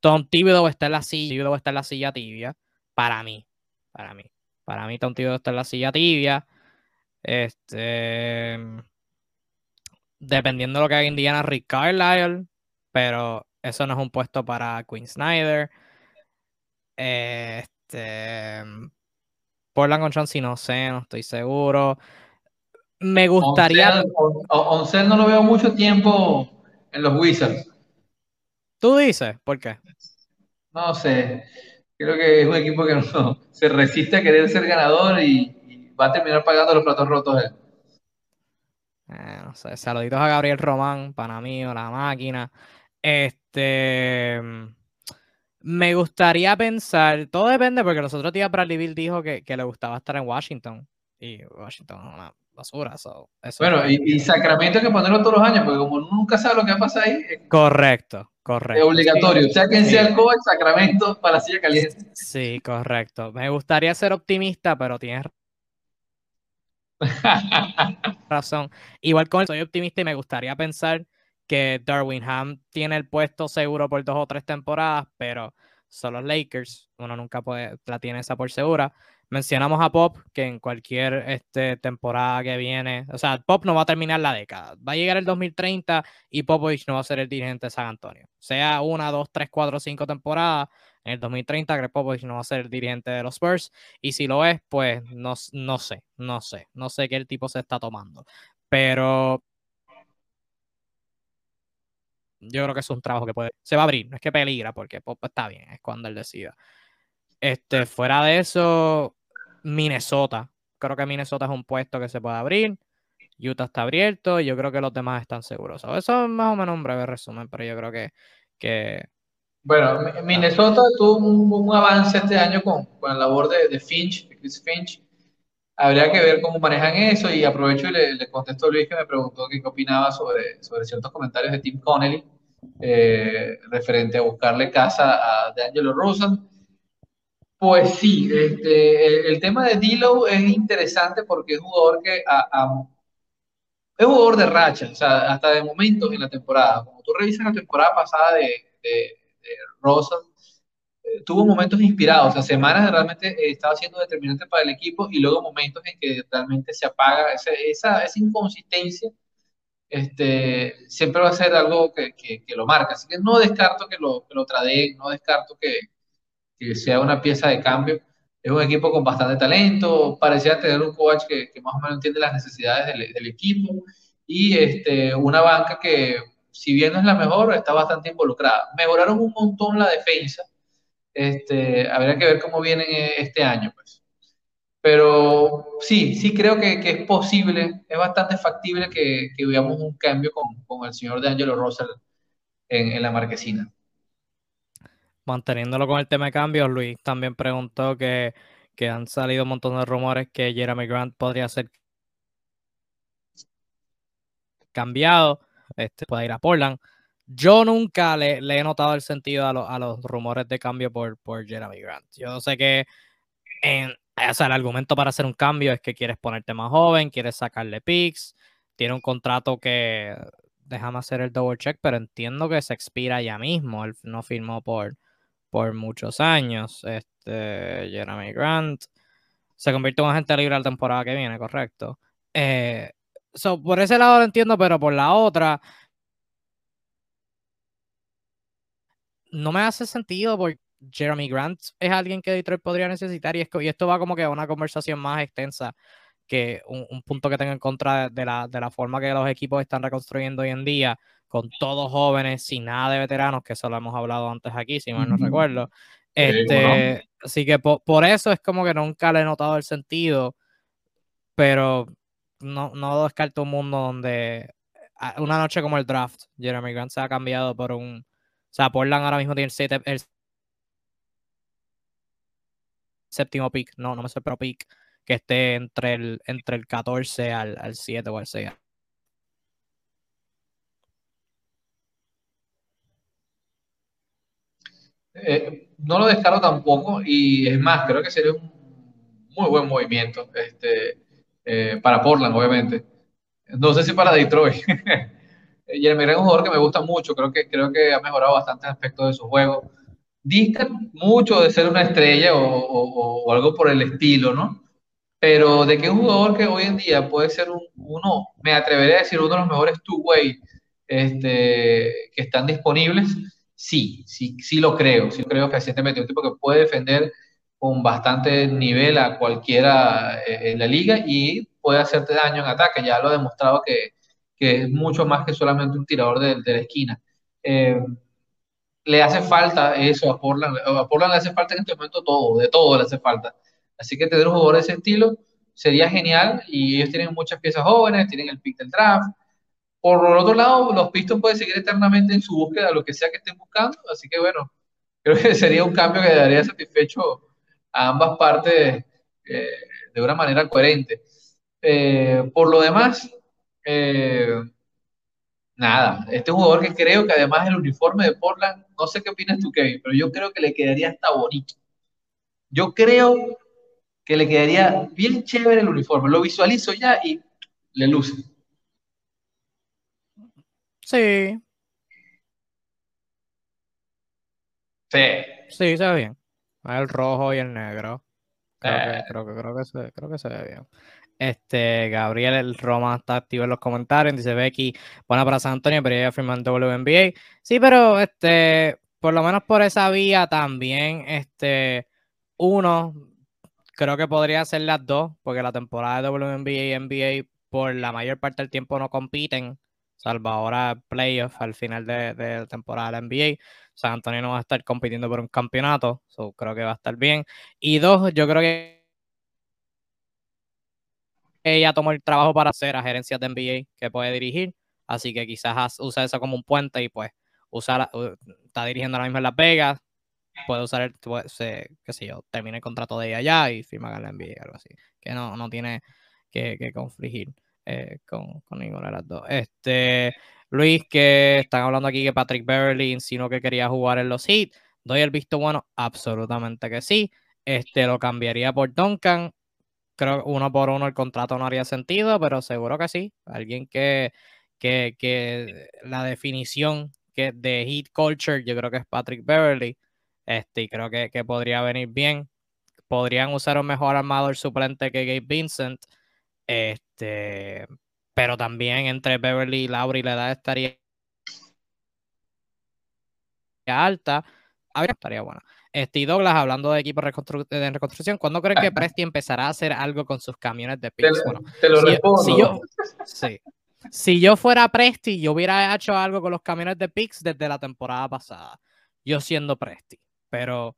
Tom Thibodeau está en la silla, está en la silla tibia, para mí, para mí. Para mí Tom Thibodeau está en la silla tibia. Este. Dependiendo de lo que haga Indiana, Rick Carlisle. Pero eso no es un puesto para Queen Snyder. Este. Portland con Chauncey, no sé, no estoy seguro. Me gustaría. Oncel no lo veo mucho tiempo en los Wizards. ¿Tú dices? ¿Por qué? No sé. Creo que es un equipo que no, se resiste a querer ser ganador y, va a terminar pagando los platos rotos él. Eh, no sé, saluditos a Gabriel Román, para mí, o la máquina. Este. Me gustaría pensar, todo depende porque los otros días Bradley Bill dijo que, le gustaba estar en Washington y Washington es una basura. eso bueno, y, Sacramento hay que ponerlo todos los años porque como nunca sabe lo que pasa ahí. correcto, correcto. Es obligatorio, sea quien sea el coach, Sacramento para la silla caliente. Sí, correcto. Me gustaría ser optimista, pero tienes razón. Igual con él soy optimista y me gustaría pensar que Darwin Ham tiene el puesto seguro por dos o tres temporadas, pero son los Lakers. Uno nunca puede, la tiene esa por segura. Mencionamos a Pop, que en cualquier este, temporada que viene, o sea, Pop no va a terminar la década. Va a llegar el 2030 y Popovich no va a ser el dirigente de San Antonio. Sea una, dos, tres, cuatro, cinco temporadas, en el 2030 Greg Popovich no va a ser el dirigente de los Spurs. Y si lo es, pues no, no sé, no sé, no sé qué el tipo se está tomando. Pero yo creo que es un trabajo que puede, se va a abrir, no es que peligra, porque Pop está bien, es cuando él decida. Este, fuera de eso, Minnesota. Creo que Minnesota es un puesto que se puede abrir. Utah está abierto y yo creo que los demás están seguros. eso es más o menos un breve resumen, pero yo creo que, que bueno, Minnesota tuvo un, avance este año con, con la labor de, de, Finch, de Chris Finch. Habría que ver cómo manejan eso y aprovecho y le, le contesto a Luis que me preguntó qué opinaba sobre, sobre ciertos comentarios de Tim Connelly eh, referente a buscarle casa a D'Angelo Russell. Pues sí, este, el, tema de Dilo es interesante porque es un jugador que es un jugador de racha, o sea, hasta de momentos en la temporada. Como tú revisas la temporada pasada de, de, Rosa, eh, tuvo momentos inspirados, o sea, semanas realmente estaba siendo determinante para el equipo y luego momentos en que realmente se apaga esa, esa, esa inconsistencia. Este, siempre va a ser algo que, que, lo marca. Así que no descarto que lo, que lo tradeen, no descarto que, que sea una pieza de cambio. Es un equipo con bastante talento, parecía tener un coach que, que más o menos entiende las necesidades del, equipo y este, una banca que, si bien no es la mejor, está bastante involucrada. Mejoraron un montón la defensa, este, habría que ver cómo vienen este año. Pues. Pero sí, sí creo que, que es posible, es bastante factible que, que veamos un cambio con, con el señor de Angelo Russell en, en la marquesina manteniéndolo con el tema de cambios, Luis también preguntó que, que han salido un montón de rumores que Jeremy Grant podría ser cambiado, este, puede ir a Portland. Yo nunca le, he notado el sentido a, los rumores de cambio por, por Jeremy Grant. Yo sé que en, o el argumento para hacer un cambio es que quieres ponerte más joven, quieres sacarle picks, tiene un contrato que déjame hacer el double check, pero entiendo que se expira ya mismo. Él no firmó por, por muchos años. Este, Jeremy Grant se convierte en agente libre la temporada que viene, correcto. Eh, por ese lado lo entiendo, pero por la otra, no me hace sentido porque Jeremy Grant es alguien que Detroit podría necesitar y, esto va como que a una conversación más extensa que un, punto que tengo en contra de la, de la, forma que los equipos están reconstruyendo hoy en día, con todos jóvenes, sin nada de veteranos, que eso lo hemos hablado antes aquí, si mal no recuerdo. Este, Así que por, eso es como que nunca le he notado el sentido, pero no, no descarto un mundo donde una noche como el draft, Jeremy Grant se ha cambiado por un... O sea, Portland ahora mismo tiene el, el séptimo pick, no, no me sé, pero pick que esté entre el, entre el 14 al, al 7 o al 6. Eh, no lo descaro tampoco y es más, creo que sería un muy buen movimiento este, eh, para Portland, obviamente. No sé si para Detroit. Jeremy es un jugador que me gusta mucho, creo que, creo que ha mejorado bastantes aspectos de su juego. Dista mucho de ser una estrella o, o algo por el estilo, ¿no? pero de que un jugador que hoy en día puede ser uno, me atrevería a decir uno de los mejores two-way este, que están disponibles, sí, sí, sí lo creo, sí creo que recientemente un tipo que puede defender con bastante nivel a cualquiera eh, en la liga y puede hacerte daño en ataque, ya lo ha demostrado que, que es mucho más que solamente un tirador de, la esquina. Eh, le hace falta eso a Portland, a Portland le hace falta en este momento todo, de todo le hace falta Así que tener un jugador de ese estilo sería genial y ellos tienen muchas piezas jóvenes, tienen el pick del draft. Por otro lado, los Pistons pueden seguir eternamente en su búsqueda, lo que sea que estén buscando. Así que bueno, creo que sería un cambio que daría satisfecho a ambas partes eh, de una manera coherente. Eh, por lo demás, eh, nada, este jugador que creo que además el uniforme de Portland, no sé qué opinas tú, Kevin, pero yo creo que le quedaría hasta bonito. Yo creo que le quedaría bien chévere el uniforme. Lo visualizo ya y le luce. Sí. Sí. Sí, se ve bien. El rojo y el negro. Creo, que, eh. creo, que, creo, que se, creo que se ve bien. Este, Gabriel el Roma está activo en los comentarios. Dice Becky, buena para San Antonio, pero ella firma en WNBA. Sí, pero este, por lo menos por esa vía también, este, uno, creo que podría ser las dos, porque la temporada de WNBA y NBA por la mayor parte del tiempo no compiten, salvo ahora playoffs al final de, la temporada de la NBA. San Antonio no va a estar compitiendo por un campeonato, so creo que va a estar bien. Y dos, yo creo que ella tomó el trabajo para hacer a gerencias de NBA que puede dirigir, así que quizás usa eso como un puente y pues usa está dirigiendo ahora mismo en Las Vegas, puede usar el, qué sé yo, termina el contrato de ella ya y firma con la NBA, algo así. Que no, no tiene que, que confligir eh, con, con, ninguna de las dos. Este, Luis, que están hablando aquí que Patrick Beverly insinuó que quería jugar en los Heat. ¿Doy el visto bueno? Absolutamente que sí. Este, lo cambiaría por Duncan. Creo que uno por uno el contrato no haría sentido, pero seguro que sí. Alguien que, que, que la definición que de Heat Culture, yo creo que es Patrick Beverly. Este, y creo que, podría venir bien. Podrían usar un mejor armador suplente que Gabe Vincent. Este, pero también entre Beverly y Lauri la edad estaría alta. A ver, estaría buena. Este, y Douglas, hablando de equipo de reconstrucción, ¿cuándo creen que Presti empezará a hacer algo con sus camiones de picks? Bueno, te lo respondo. si, yo, sí. si yo fuera Presti, yo hubiera hecho algo con los camiones de picks desde la temporada pasada. Yo siendo Presti pero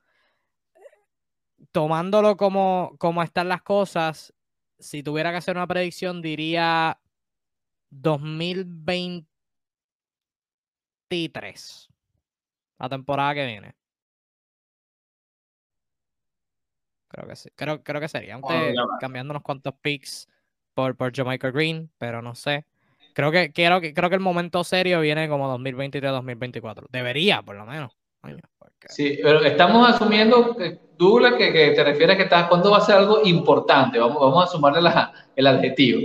tomándolo como, como están las cosas, si tuviera que hacer una predicción, diría 2023, la temporada que viene. Creo que sí. Creo, creo que sería. Aunque cambiando unos cuantos picks por, por Jamaica Green, pero no sé. Creo que, creo, que, creo que el momento serio viene como 2023-2024. Debería, por lo menos. Sí, pero estamos asumiendo, Douglas, que, que te refieres que estás, ¿cuándo va a ser algo importante? Vamos, a sumarle la, el adjetivo.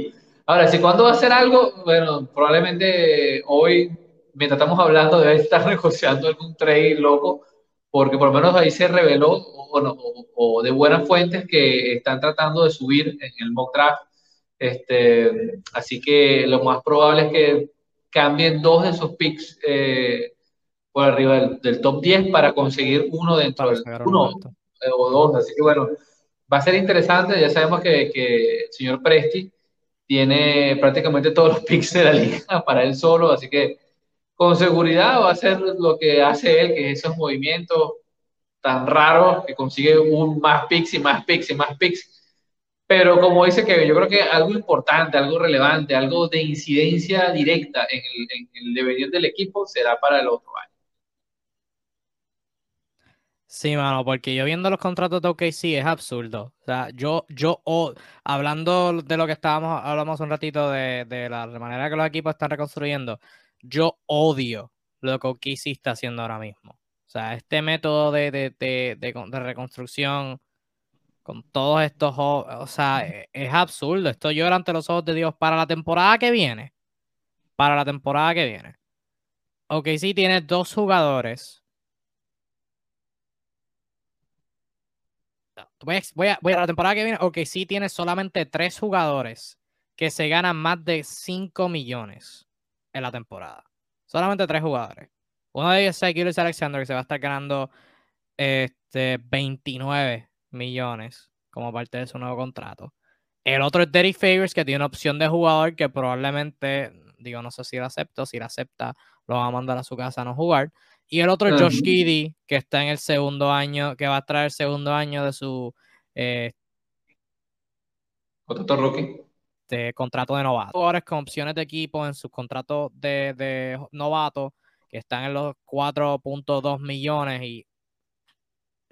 Ahora, si cuándo va a ser algo, bueno, probablemente hoy, mientras estamos hablando, debe estar negociando algún trade loco, porque por lo menos ahí se reveló, o, de buenas fuentes, que están tratando de subir en el mock draft. Este, así que lo más probable es que cambien dos de esos picks eh, por arriba del, top 10 para conseguir uno dentro del uno o dos. Así que bueno, va a ser interesante. Ya sabemos que, que el señor Presti tiene prácticamente todos los picks de la liga para él solo, así que con seguridad va a hacer lo que hace él, que es esos movimientos tan raros que consigue un más picks y más picks y más picks. Pero como dice que yo creo que algo importante, algo relevante, algo de incidencia directa en el, en el devenir del equipo será para el otro año. Sí, mano, porque yo viendo los contratos de OKC es absurdo. O sea, yo, yo, hablando de lo que estábamos, hablamos un ratito de, de la manera que los equipos están reconstruyendo, yo odio lo que OKC está haciendo ahora mismo. O sea, este método de, de, de, de reconstrucción con todos estos, o sea, e, es, absurdo. Esto llora ante los ojos de Dios para la temporada que viene. Para la temporada que viene. OKC tiene dos jugadores voy a, la temporada que viene, ok, sí tiene solamente tres jugadores que se ganan más de 5 millones en la temporada. Solamente tres jugadores. Uno de ellos es Gilles Alexander, que se va a estar ganando este, 29 millones como parte de su nuevo contrato. El otro es Derek Favors, que tiene una opción de jugador que probablemente, digo, no sé si la acepto, si la acepta, lo va a mandar a su casa a no jugar. Y el otro es Josh Giddy, que está en el segundo año, que va a traer el segundo año de su eh, contrato rookie. De contrato de novato. Jugadores con opciones de equipo en sus contratos de, de novato, que están en los 4.2 millones. Y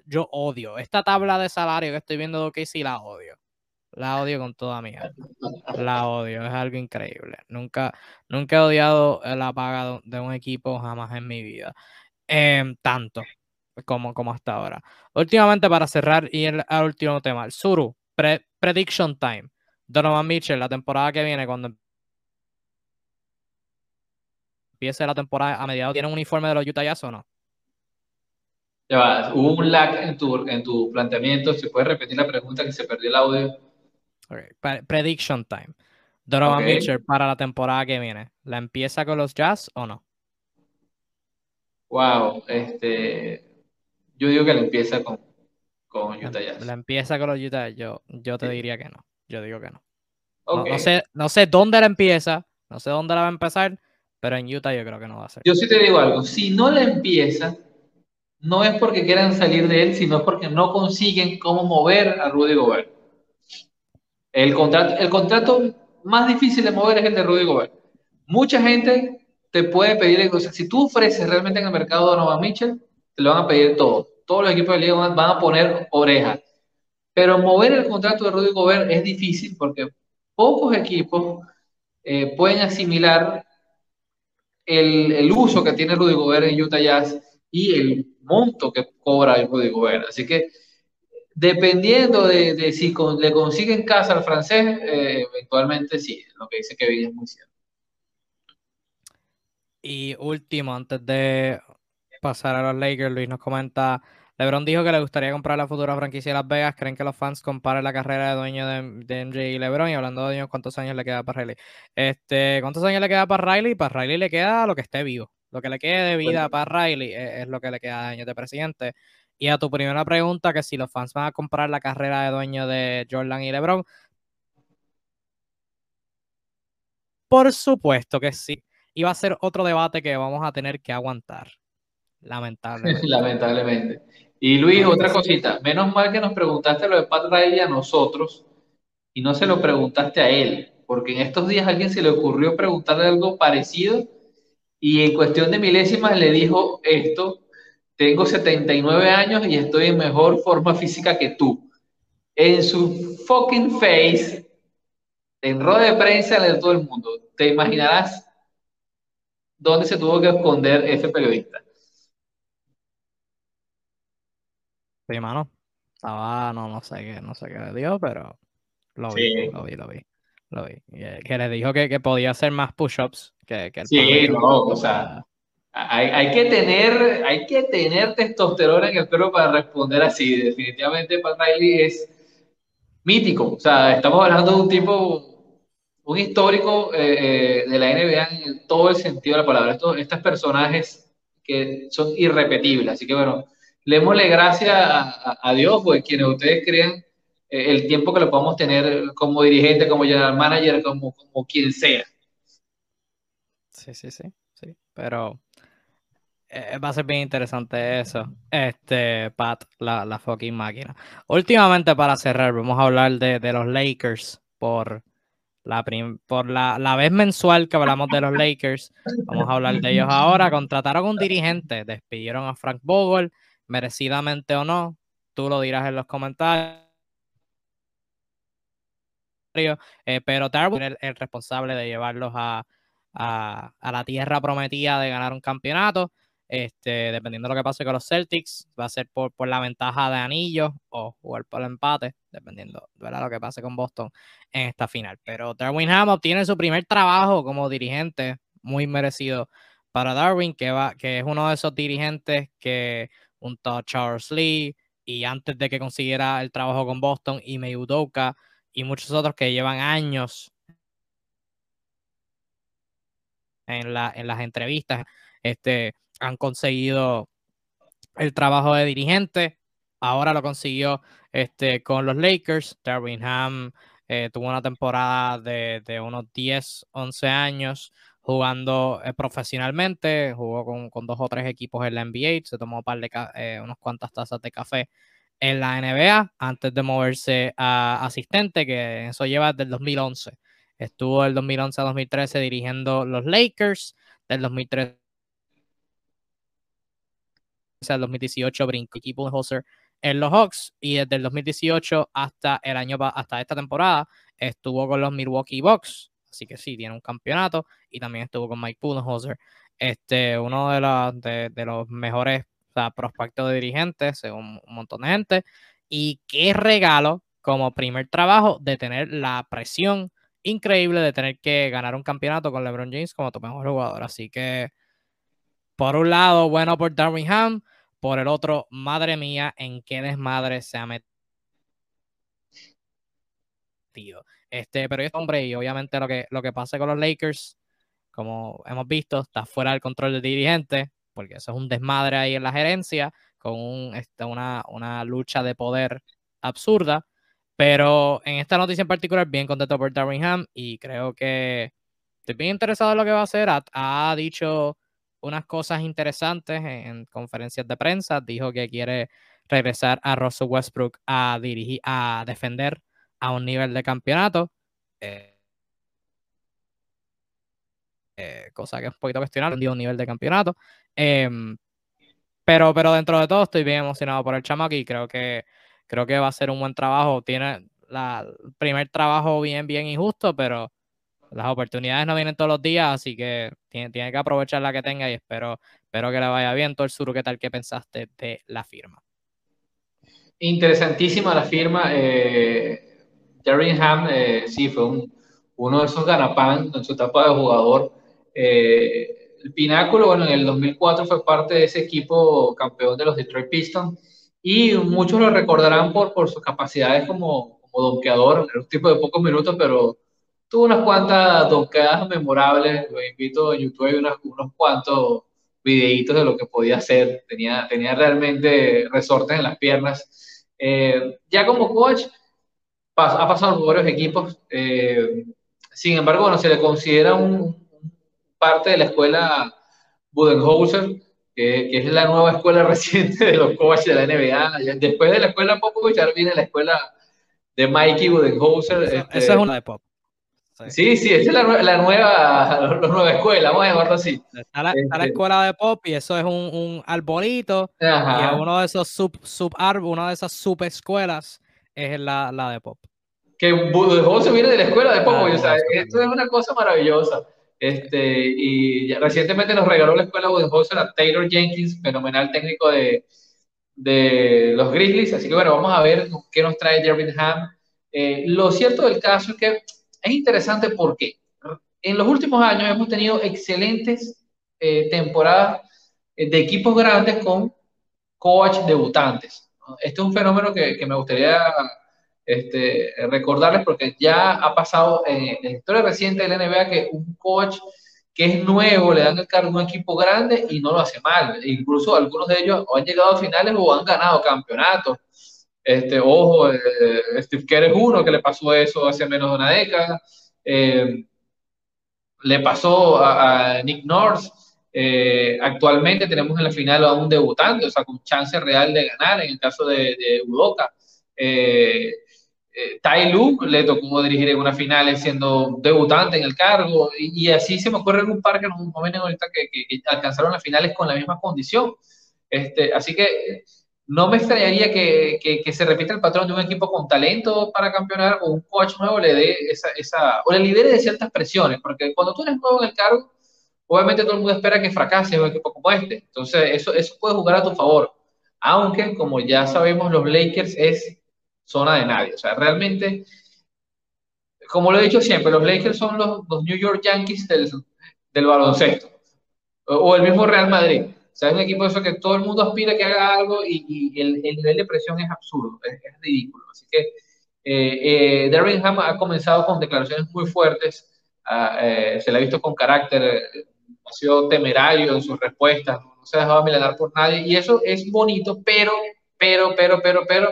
yo odio. Esta tabla de salario que estoy viendo de sí la odio. La odio con toda mi alma. La odio, es algo increíble. Nunca, nunca he odiado la paga de un equipo jamás en mi vida. Em, tanto como, como hasta ahora. Últimamente, para cerrar y el, último tema, el Suru, Prediction Time. Donovan Mitchell, la temporada que viene, cuando empiece la temporada a mediados, ¿tiene un uniforme de los Utah Jazz o no? Ya hubo un lag en tu, en tu planteamiento. ¿Se puede repetir la pregunta que se perdió el audio? Prediction time. Donovan Mitchell para la temporada que viene. ¿La empieza con los Jazz o no? Wow, este, yo digo que la empieza con, con Utah Jazz. La empieza con los Utah, yo, yo te diría que no. Yo digo que no. No, sé, no sé dónde la empieza, no sé dónde la va a empezar, pero en Utah yo creo que no va a ser. Yo sí te digo algo, si no la empieza, no es porque quieran salir de él, sino porque no consiguen cómo mover a Rudy Gobert. El contrato, el contrato más difícil de mover es el de Rudy Gobert. Mucha gente te puede pedir, o si tú ofreces realmente en el mercado Donovan Mitchell, te lo van a pedir todo. Todos los equipos de liga van a poner oreja. Pero mover el contrato de Rudy Gobert es difícil porque pocos equipos eh, pueden asimilar el, uso que tiene Rudy Gobert en Utah Jazz y el monto que cobra el Rudy Gobert. Así que dependiendo de, si le consiguen casa al francés, eh, eventualmente sí, lo que dice Kevin es muy cierto. Y último, antes de pasar a los Lakers, Luis nos comenta, LeBron dijo que le gustaría comprar la futura franquicia de Las Vegas. ¿Creen que los fans comparen la carrera de dueño de, MJ y LeBron? Y hablando de dueños, ¿cuántos años le queda para Riley? Este, ¿Cuántos años le queda para Riley? Para Riley le queda lo que esté vivo. Lo que le quede de vida para Riley es, lo que le queda de años de presidente. Y a tu primera pregunta, que si los fans van a comprar la carrera de dueño de Jordan y LeBron, por supuesto que sí y va a ser otro debate que vamos a tener que aguantar. Lamentablemente. Lamentablemente. Y Luis, otra cosita. Menos mal que nos preguntaste lo de Pat Riley a nosotros y no se lo preguntaste a él, porque en estos días a alguien se le ocurrió preguntarle algo parecido y en cuestión de milésimas le dijo esto, tengo 79 años y estoy en mejor forma física que tú. en su fucking face, en rueda de prensa de todo el mundo. Te imaginarás dónde se tuvo que esconder ese periodista. Sí, mano. Estaba, no, no sé qué, no sé qué le dio, pero lo vi, lo vi, lo vi. Lo vi. Que le dijo que, que podía hacer más push-ups que, que el Sí, no, o sea, hay, hay, que tener, hay que tener testosterona en el cuerpo para responder así. Definitivamente Pat Riley es mítico. O sea, estamos hablando de un tipo, un histórico eh, eh, de la NBA en todo el sentido de la palabra. Estos, estos personajes que son irrepetibles. Así que bueno, démosle gracias a, Dios, pues quienes ustedes crean eh, el tiempo que lo podamos tener como dirigente, como general manager, como, como quien sea. Sí, sí, sí, sí. Pero va a ser bien interesante eso. Este, Pat, la, la fucking máquina. Últimamente, para cerrar, vamos a hablar de, de los Lakers por la, por la, la, vez mensual que hablamos de los Lakers. Vamos a hablar de ellos ahora. Contrataron un dirigente, despidieron a Frank Vogel, merecidamente o no. Tú lo dirás en los comentarios. Eh, pero Darwin es el, responsable de llevarlos a, a, a la tierra prometida de ganar un campeonato. Este, dependiendo de lo que pase con los Celtics, va a ser por, por la ventaja de anillos o jugar por el empate, dependiendo de lo que pase con Boston en esta final. Pero Darwin Ham obtiene su primer trabajo como dirigente, muy merecido para Darwin, que, va, que es uno de esos dirigentes que junto a Charles Lee y antes de que consiguiera el trabajo con Boston, y Udoka y muchos otros que llevan años en, la, en las entrevistas, este, han conseguido el trabajo de dirigente. Ahora lo consiguió este, con los Lakers. Darwin Ham eh, tuvo una temporada de, de, unos 10, 11 años jugando eh, profesionalmente. Jugó con, con, dos o tres equipos en la NBA. Se tomó un par de, eh, unas cuantas tazas de café en la NBA antes de moverse a asistente, que eso lleva desde el 2011. Estuvo del 2011 a 2013 dirigiendo los Lakers. Del 2013 el 2018 brincó equipo de en los Hawks y desde el 2018 hasta el año hasta esta temporada estuvo con los Milwaukee Bucks. Así que sí, tiene un campeonato y también estuvo con Mike Budenholzer, este, uno de, los de, los mejores prospectos de dirigentes, según un montón de gente. Y qué regalo como primer trabajo de tener la presión increíble de tener que ganar un campeonato con LeBron James como tu mejor jugador. Así que, por un lado, bueno por Darwin Ham, por el otro, madre mía, en qué desmadre se ha metido. Este, pero este hombre, y obviamente lo que, lo que pasa con los Lakers, como hemos visto, está fuera del control del dirigente, porque eso es un desmadre ahí en la gerencia, con un, este, una, una lucha de poder absurda. Pero en esta noticia en particular, bien contento por Darwin Ham y creo que estoy bien interesado en lo que va a hacer. ha dicho unas cosas interesantes en, conferencias de prensa. Dijo que quiere regresar a Russell Westbrook a dirigir, a defender a un nivel de campeonato. Eh, eh, cosa que es un poquito cuestionable, un nivel de campeonato. Em, pero, pero dentro de todo estoy bien emocionado por el chamaco y creo que, creo que va a ser un buen trabajo. Tiene la, el primer trabajo bien, bien injusto, pero las oportunidades no vienen todos los días, así que tiene, tiene que aprovechar la que tenga y espero, espero que le vaya bien. Todo el sur, ¿qué tal? ¿Qué pensaste de la firma? Interesantísima la firma. Eh, Ham, eh, sí, fue un, uno de esos ganapan en su etapa de jugador. Eh, el Pináculo, bueno, en el 2004 fue parte de ese equipo campeón de los Detroit Pistons y muchos lo recordarán por, por sus capacidades como, como donkeador, en un tipo de pocos minutos, pero tuvo unas cuantas donkeadas memorables, lo invito en YouTube, hay unos, unos cuantos videitos de lo que podía hacer, tenía, tenía realmente resortes en las piernas. Eh, ya como coach, ha pasado por varios equipos, eh, sin embargo, bueno, se le considera un, parte de la escuela Budenholzer, que, que, es la nueva escuela reciente de los coaches de la NBA. Después de la escuela Popovich, ahora viene la escuela de Mikey Budenholzer. Esa, este, esa es una de Pop. Sí, sí, esa es la, nueva, la nueva escuela, vamos a llamarlo así. Está la, la, este escuela de pop y eso es un, un arbolito y uno de esos sub, sub una de esas subescuelas es la, la de Pop. Que Budenholzer viene de la escuela de Pop, o sea, esto es una cosa maravillosa. Este, y recientemente nos regaló la escuela Budenholzer a Taylor Jenkins, fenomenal técnico de, de los Grizzlies. Así que bueno, vamos a ver qué nos trae Jervin Ham. Eh, lo cierto del caso es que es interesante porque en los últimos años hemos tenido excelentes eh, temporadas eh, de equipos grandes con coach debutantes. Este es un fenómeno que, me gustaría este, recordarles porque ya ha pasado en, la historia reciente de NBA que un coach que es nuevo, le dan el cargo a un equipo grande y no lo hace mal. Incluso algunos de ellos han llegado a finales o han ganado campeonatos. Este, ojo, eh, Steve Kerr es uno que le pasó eso hace menos de una década. Eh, le pasó a, Nick North. Eh, actualmente tenemos en la final a un debutante, o sea, con chance real de ganar en el caso de, de Udoka. Tai Lu le tocó dirigir en una final siendo debutante en el cargo, y, así se me ocurre un par que nos momento ahorita que, que, alcanzaron las finales con la misma condición. Este, así que no me extrañaría que, se repita el patrón de un equipo con talento para campeonar o un coach nuevo le dé esa, o le libere de ciertas presiones, porque cuando tú eres nuevo en el cargo, obviamente todo el mundo espera que fracase un equipo como este. Entonces, eso, eso puede jugar a tu favor. Aunque, como ya sabemos, los Lakers es zona de nadie. O sea, realmente, como lo he dicho siempre, los Lakers son los, New York Yankees del baloncesto. O, el mismo Real Madrid. O sea, es un equipo eso que todo el mundo aspira a que haga algo y, y el, el, nivel de presión es absurdo, es, ridículo. Así que eh, eh, Ham ha comenzado con declaraciones muy fuertes, ah, eh, se le ha visto con carácter, eh, ha sido temerario en sus respuestas, no se ha dejado milanar por nadie y eso es bonito, pero, pero, pero, pero, pero,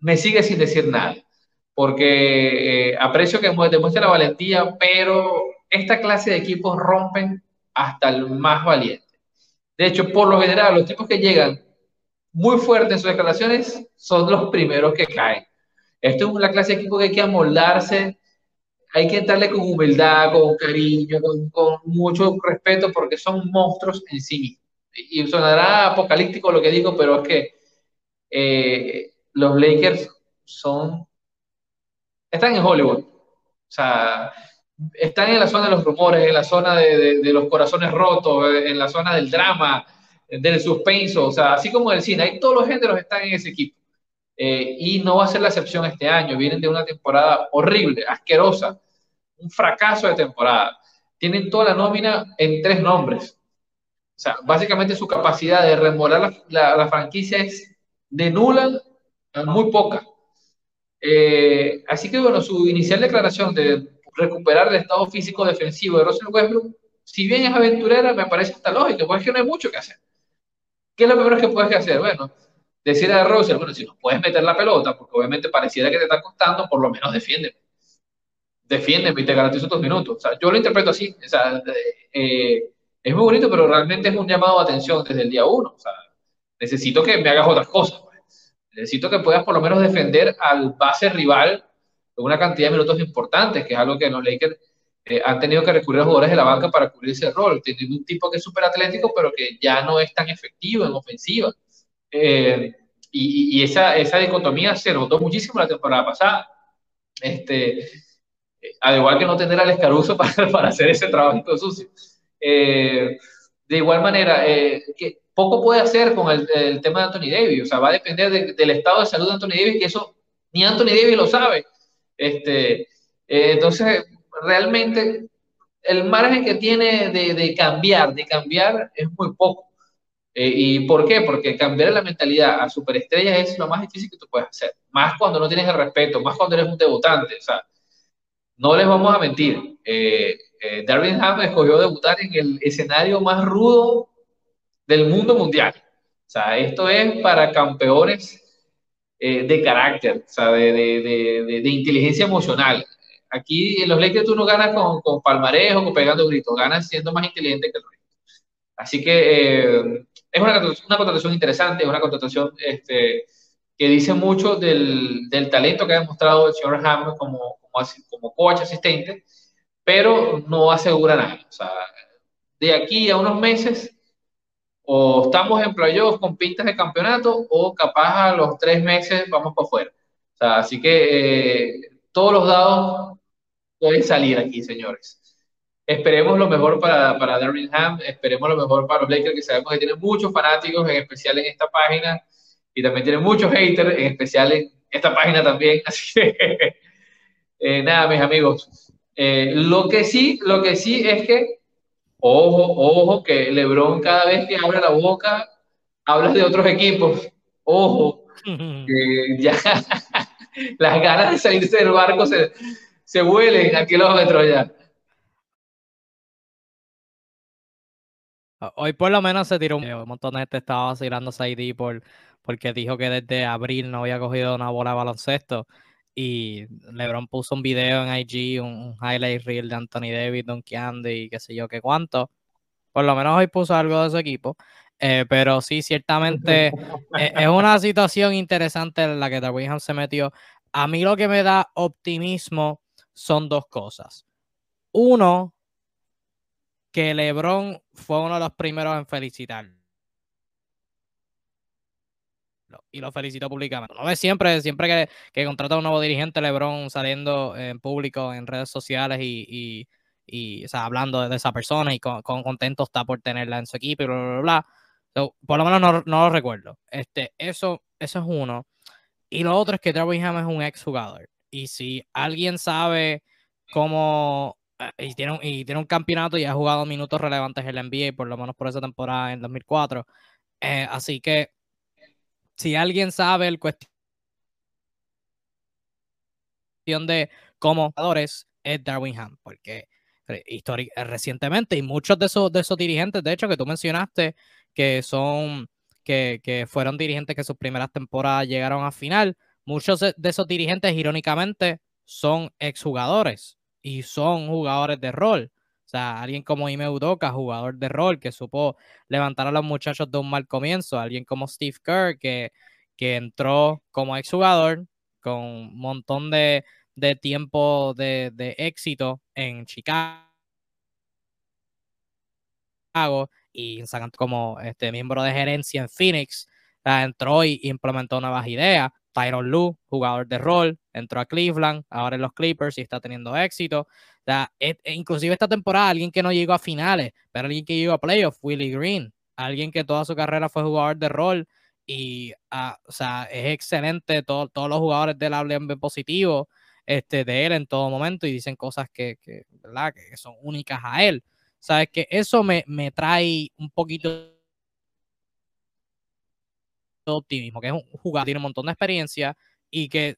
me sigue sin decir nada, porque eh, aprecio que demuestre la valentía, pero esta clase de equipos rompen hasta el más valiente. De hecho, por lo general, los tipos que llegan muy fuertes en sus declaraciones son los primeros que caen. Esto es la clase de equipo que hay que amoldarse, hay que entrarle con humildad, con cariño, con, mucho respeto, porque son monstruos en sí. Y sonará apocalíptico lo que digo, pero es que eh, los Lakers son, están en Hollywood. O sea, están en la zona de los rumores, en la zona de, los corazones rotos, en la zona del drama, del suspenso. O sea, así como en el cine, hay todos los géneros están en ese equipo. Eh, y no va a ser la excepción este año. Vienen de una temporada horrible, asquerosa, un fracaso de temporada. Tienen toda la nómina en tres nombres. O sea, básicamente su capacidad de remolar la, la franquicia es de nula muy poca. Eh, así que bueno, su inicial declaración de recuperar el estado físico defensivo de Russell Westbrook, si bien es aventurera, me parece hasta lógico, porque es que no hay mucho que hacer. ¿Qué es lo primero que puedes hacer? Bueno, decir a Russell, bueno, si no puedes meter la pelota, porque obviamente pareciera que te está costando, por lo menos defiéndeme. Defiéndeme y te garantizo tus minutos. O sea, yo lo interpreto así. O sea, eh, es muy bonito, pero realmente es un llamado de atención desde el día uno. O sea, necesito que me hagas otras cosas. Necesito que puedas por lo menos defender al base rival una cantidad de minutos importantes, que es algo que los Lakers eh, han tenido que recurrir a jugadores de la banca para cubrir ese rol. Tienen un tipo que es súper atlético, pero que ya no es tan efectivo en ofensiva. Eh, y, esa, esa, dicotomía se notó muchísimo la temporada pasada. Este, al igual que no tener al escaruzo para, para hacer ese trabajo sucio. Eh, de igual manera, poco puede hacer con el, tema de Anthony Davis, o sea, va a depender del estado de salud de Anthony Davis, que eso ni Anthony Davis lo sabe. Este, eh, entonces, realmente, el margen que tiene de, cambiar, de cambiar, es muy poco. Eh, ¿Y por qué? Porque cambiar la mentalidad a superestrellas es lo más difícil que tú puedes hacer. Más cuando no tienes el respeto, más cuando eres un debutante. O sea, no les vamos a mentir. Eh, Darwin Ham escogió debutar en el escenario más rudo del mundo mundial. O sea, esto es para campeones eh, de carácter, o sea, de, de, de, de, inteligencia emocional. Aquí en los Lakers tú no ganas con, con palmarés o con pegando gritos, ganas siendo más inteligente que el resto. Así que eh, es una, una, contratación interesante, es una contratación este, que dice mucho del, del, talento que ha demostrado el señor Ham como, como, como coach asistente, pero no asegura nada. O sea, de aquí a unos meses o estamos en playoffs con pintas de campeonato o capaz a los tres meses vamos para afuera. O así que eh, todos los dados pueden salir aquí, señores. Esperemos lo mejor para, para Ham, esperemos lo mejor para los Lakers, que sabemos que tienen muchos fanáticos, en especial en esta página, y también tienen muchos haters, en especial en esta página también. Así que, eh, nada, mis amigos. Eh, lo que sí, lo que sí es que, ojo, ojo, que LeBron cada vez que abre la boca, habla de otros equipos. Ojo, que ya las ganas de salirse del barco se, se vuelen a kilómetros ya. Hoy por lo menos se tiró un, un montón de gente estaba vacilando a ID por, porque dijo que desde abril no había cogido una bola de baloncesto. Y LeBron puso un video en IG, un, highlight reel de Anthony Davis, Don Candy y qué sé yo qué cuánto. Por lo menos hoy puso algo de su equipo. Eh, pero sí, ciertamente eh, es, una situación interesante en la que Darwin se metió. A mí lo que me da optimismo son dos cosas. Uno, que LeBron fue uno de los primeros en felicitar. Y lo felicito públicamente. No ves siempre, siempre que, que, contrata a un nuevo dirigente, LeBron saliendo en público, en redes sociales y, y, sea, hablando de esa persona y con, contento está por tenerla en su equipo y bla, bla, bla. por lo menos no, no, lo recuerdo. Este, eso, eso es uno. Y lo otro es que Darwin Ham es un ex jugador. Y si alguien sabe cómo eh, y tiene, un, y tiene un campeonato y ha jugado minutos relevantes en la NBA, por lo menos por esa temporada en 2004. Eh, así que si alguien sabe el cuestión de cómo jugadores es Darwin Ham, porque recientemente y muchos de esos, de esos dirigentes, de hecho, que tú mencionaste, que son, que, que fueron dirigentes que sus primeras temporadas llegaron a final, muchos de esos dirigentes, irónicamente, son exjugadores y son jugadores de rol. O sea, alguien como Ime Udoka, jugador de rol, que supo levantar a los muchachos de un mal comienzo. Alguien como Steve Kerr, que, que entró como exjugador con un montón de, de tiempo de, de, éxito en Chicago y como este, miembro de gerencia en Phoenix. entró y implementó nuevas ideas. Tyron Lue, jugador de rol, entró a Cleveland, ahora en los Clippers y está teniendo éxito. E inclusive esta temporada, alguien que no llegó a finales, pero alguien que llegó a playoffs, Willie Green, alguien que toda su carrera fue jugador de rol y ah, o sea, es excelente, todos los jugadores de él hablan positivo este, de él en todo momento y dicen cosas que, ¿verdad? que son únicas a él. Sabes que eso me, me trae un poquito optimismo, que es un jugador, tiene un montón de experiencia y que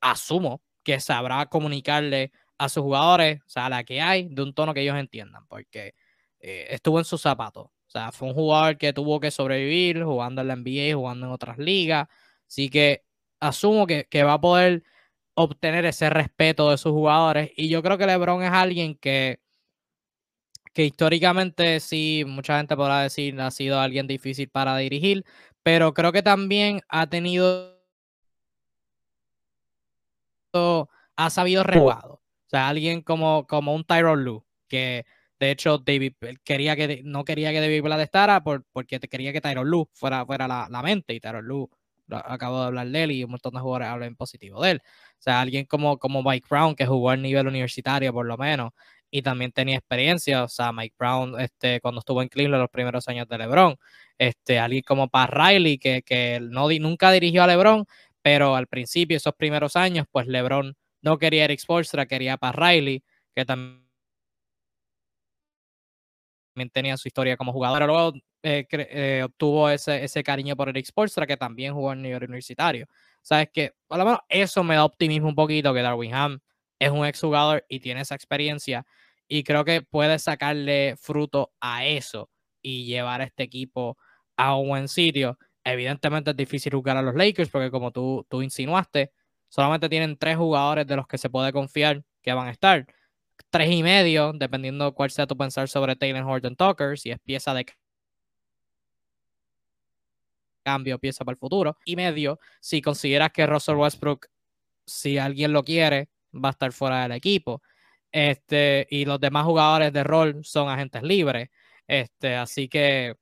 asumo que sabrá comunicarle a sus jugadores, o sea, la que hay, de un tono que ellos entiendan, porque eh, estuvo en sus zapatos. O sea, fue un jugador que tuvo que sobrevivir jugando en la NBA, jugando en otras ligas. Así que asumo que, que va a poder obtener ese respeto de sus jugadores. Y yo creo que LeBron es alguien que, que históricamente sí, mucha gente podrá decir, ha sido alguien difícil para dirigir, pero creo que también ha tenido, ha sabido rejugado. O sea, alguien como, como un Tyron Lue, que de hecho David quería que no quería que David Blatt estara por, porque quería que Tyron Lue fuera, fuera la, la mente y Tyron Lue acabo de hablar de él y un montón de jugadores hablan positivo de él. O sea, alguien como, como Mike Brown, que jugó a nivel universitario por lo menos, y también tenía experiencia. O sea, Mike Brown, este, cuando estuvo en Cleveland los primeros años de LeBron, este, alguien como Pat Riley, que, que no, nunca dirigió a LeBron, pero al principio, esos primeros años, pues LeBron no quería Eric Spoelstra, quería a Pat Riley, que también tenía su historia como jugador. Luego eh, eh, obtuvo ese, ese cariño por Eric Spoelstra, que también jugó en nivel universitario. Sabes que, por lo menos, eso me da optimismo un poquito, que Darwin Ham es un exjugador y tiene esa experiencia. Y creo que puede sacarle fruto a eso y llevar a este equipo a un buen sitio. Evidentemente es difícil jugar a los Lakers porque como tú, tú insinuaste, solamente tienen tres jugadores de los que se puede confiar que van a estar. Tres y medio, dependiendo cuál sea tu pensar sobre Taylor Horton Tucker, si es pieza de cambio, pieza para el futuro. Y medio, si consideras que Russell Westbrook, si alguien lo quiere, va a estar fuera del equipo. Este, y los demás jugadores de rol son agentes libres. Este, así que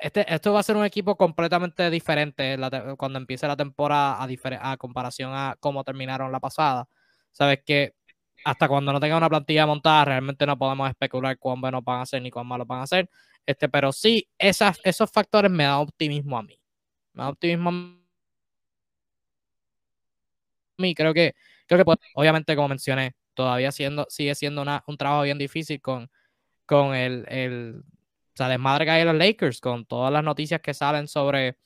este, esto va a ser un equipo completamente diferente cuando empiece la temporada a, comparación a cómo terminaron la pasada. Sabes que hasta cuando no tenga una plantilla montada, realmente no podemos especular cuán buenos van a ser ni cuán malos van a ser. Este, pero sí, esos factores me dan optimismo a mí. Me da optimismo a mí. Creo que, creo que obviamente, como mencioné, todavía sigue siendo un trabajo bien difícil con, con el, el o sea, desmadre que hay en los Lakers, con todas las noticias que salen sobre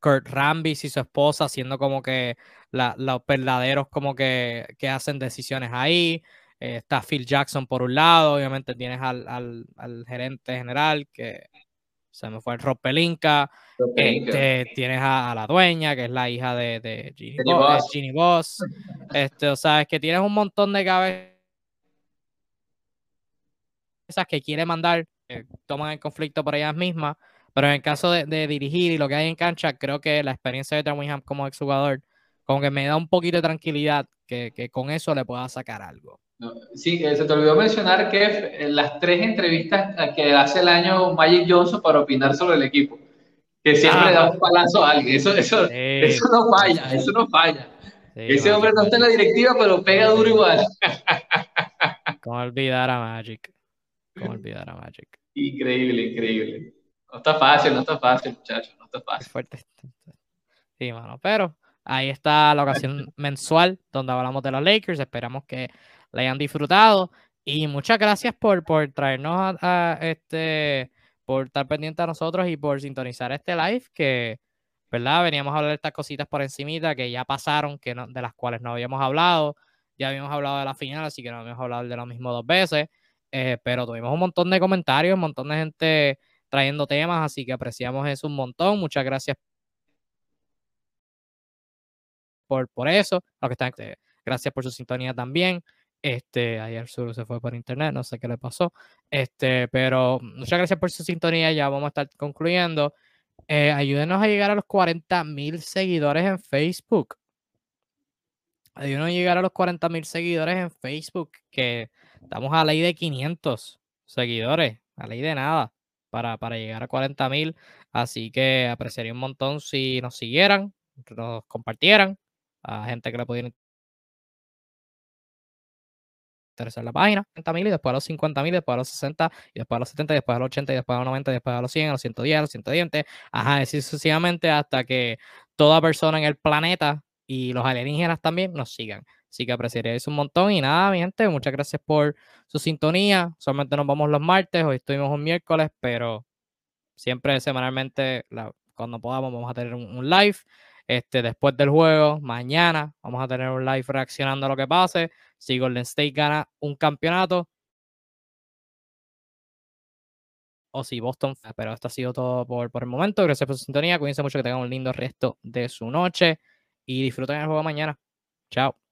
Kurt Rambis y su esposa, siendo como que los verdaderos como que, que, hacen decisiones ahí. Eh, está Phil Jackson por un lado, obviamente tienes al, al, al gerente general que se me fue el Rob Pelinka. Este, tienes a, la dueña, que es la hija de, de Ginny, Boss. Este, o sea, es que tienes un montón de cabezas que quiere mandar, que toman el conflicto por ellas mismas. Pero en el caso de, dirigir y lo que hay en cancha, creo que la experiencia de Winham como exjugador, como que me da un poquito de tranquilidad que, que con eso le pueda sacar algo. Sí, se te olvidó mencionar que las tres entrevistas que hace el año Magic Johnson para opinar sobre el equipo, que siempre le da un palazo a alguien, eso, eso, eso no falla, eso no falla. Ese hombre no está en la directiva, pero pega duro igual. ¿Cómo olvidar a Magic? ¿Cómo olvidar a Magic? Increíble, increíble. No está fácil, no está fácil, muchachos, no está fácil. fuerte. Sí, mano, pero ahí está la ocasión mensual donde hablamos de los Lakers. Esperamos que la hayan disfrutado. Y muchas gracias por, por traernos a, este, por estar pendiente a nosotros y por sintonizar este live que, ¿verdad? Veníamos a hablar de estas cositas por encimita que ya pasaron, que de las cuales no habíamos hablado. Ya habíamos hablado de la final, así que no habíamos hablado de lo mismo dos veces. Eh, pero tuvimos un montón de comentarios, un montón de gente trayendo temas, así que apreciamos eso un montón. Muchas gracias por, por eso. Este, gracias por su sintonía también. Este, ayer solo se fue por internet, no sé qué le pasó. Este, pero muchas gracias por su sintonía. Ya vamos a estar concluyendo. Eh, ayúdenos a llegar a los 40 mil seguidores en Facebook. Ayúdenos a llegar a los 40 mil seguidores en Facebook, que estamos a ley de 500 seguidores, a ley de nada, para, para llegar a 40 mil. Así que apreciaría un montón si nos siguieran, nos compartieran a gente que le pudiera interesar la página, 30.000 y después a los 50.000, después a los 60, y después a los 70, y después a los 80, y después a los 90, y después a los 100, a los 110, a los 120, ajá, así sucesivamente hasta que toda persona en el planeta y los alienígenas también nos sigan. Así que apreciaría eso un montón. Y nada, mi gente, muchas gracias por su sintonía. Solamente nos vamos los martes, hoy estuvimos un miércoles, pero siempre semanalmente, cuando podamos, vamos a tener un live. Este, después del juego, mañana vamos a tener un live reaccionando a lo que pase. Si Golden State gana un campeonato. O si Boston. Pero esto ha sido todo por, por el momento. Gracias por su sintonía. Cuídense mucho que tengan un lindo resto de su noche. Y disfruten el juego mañana. Chao.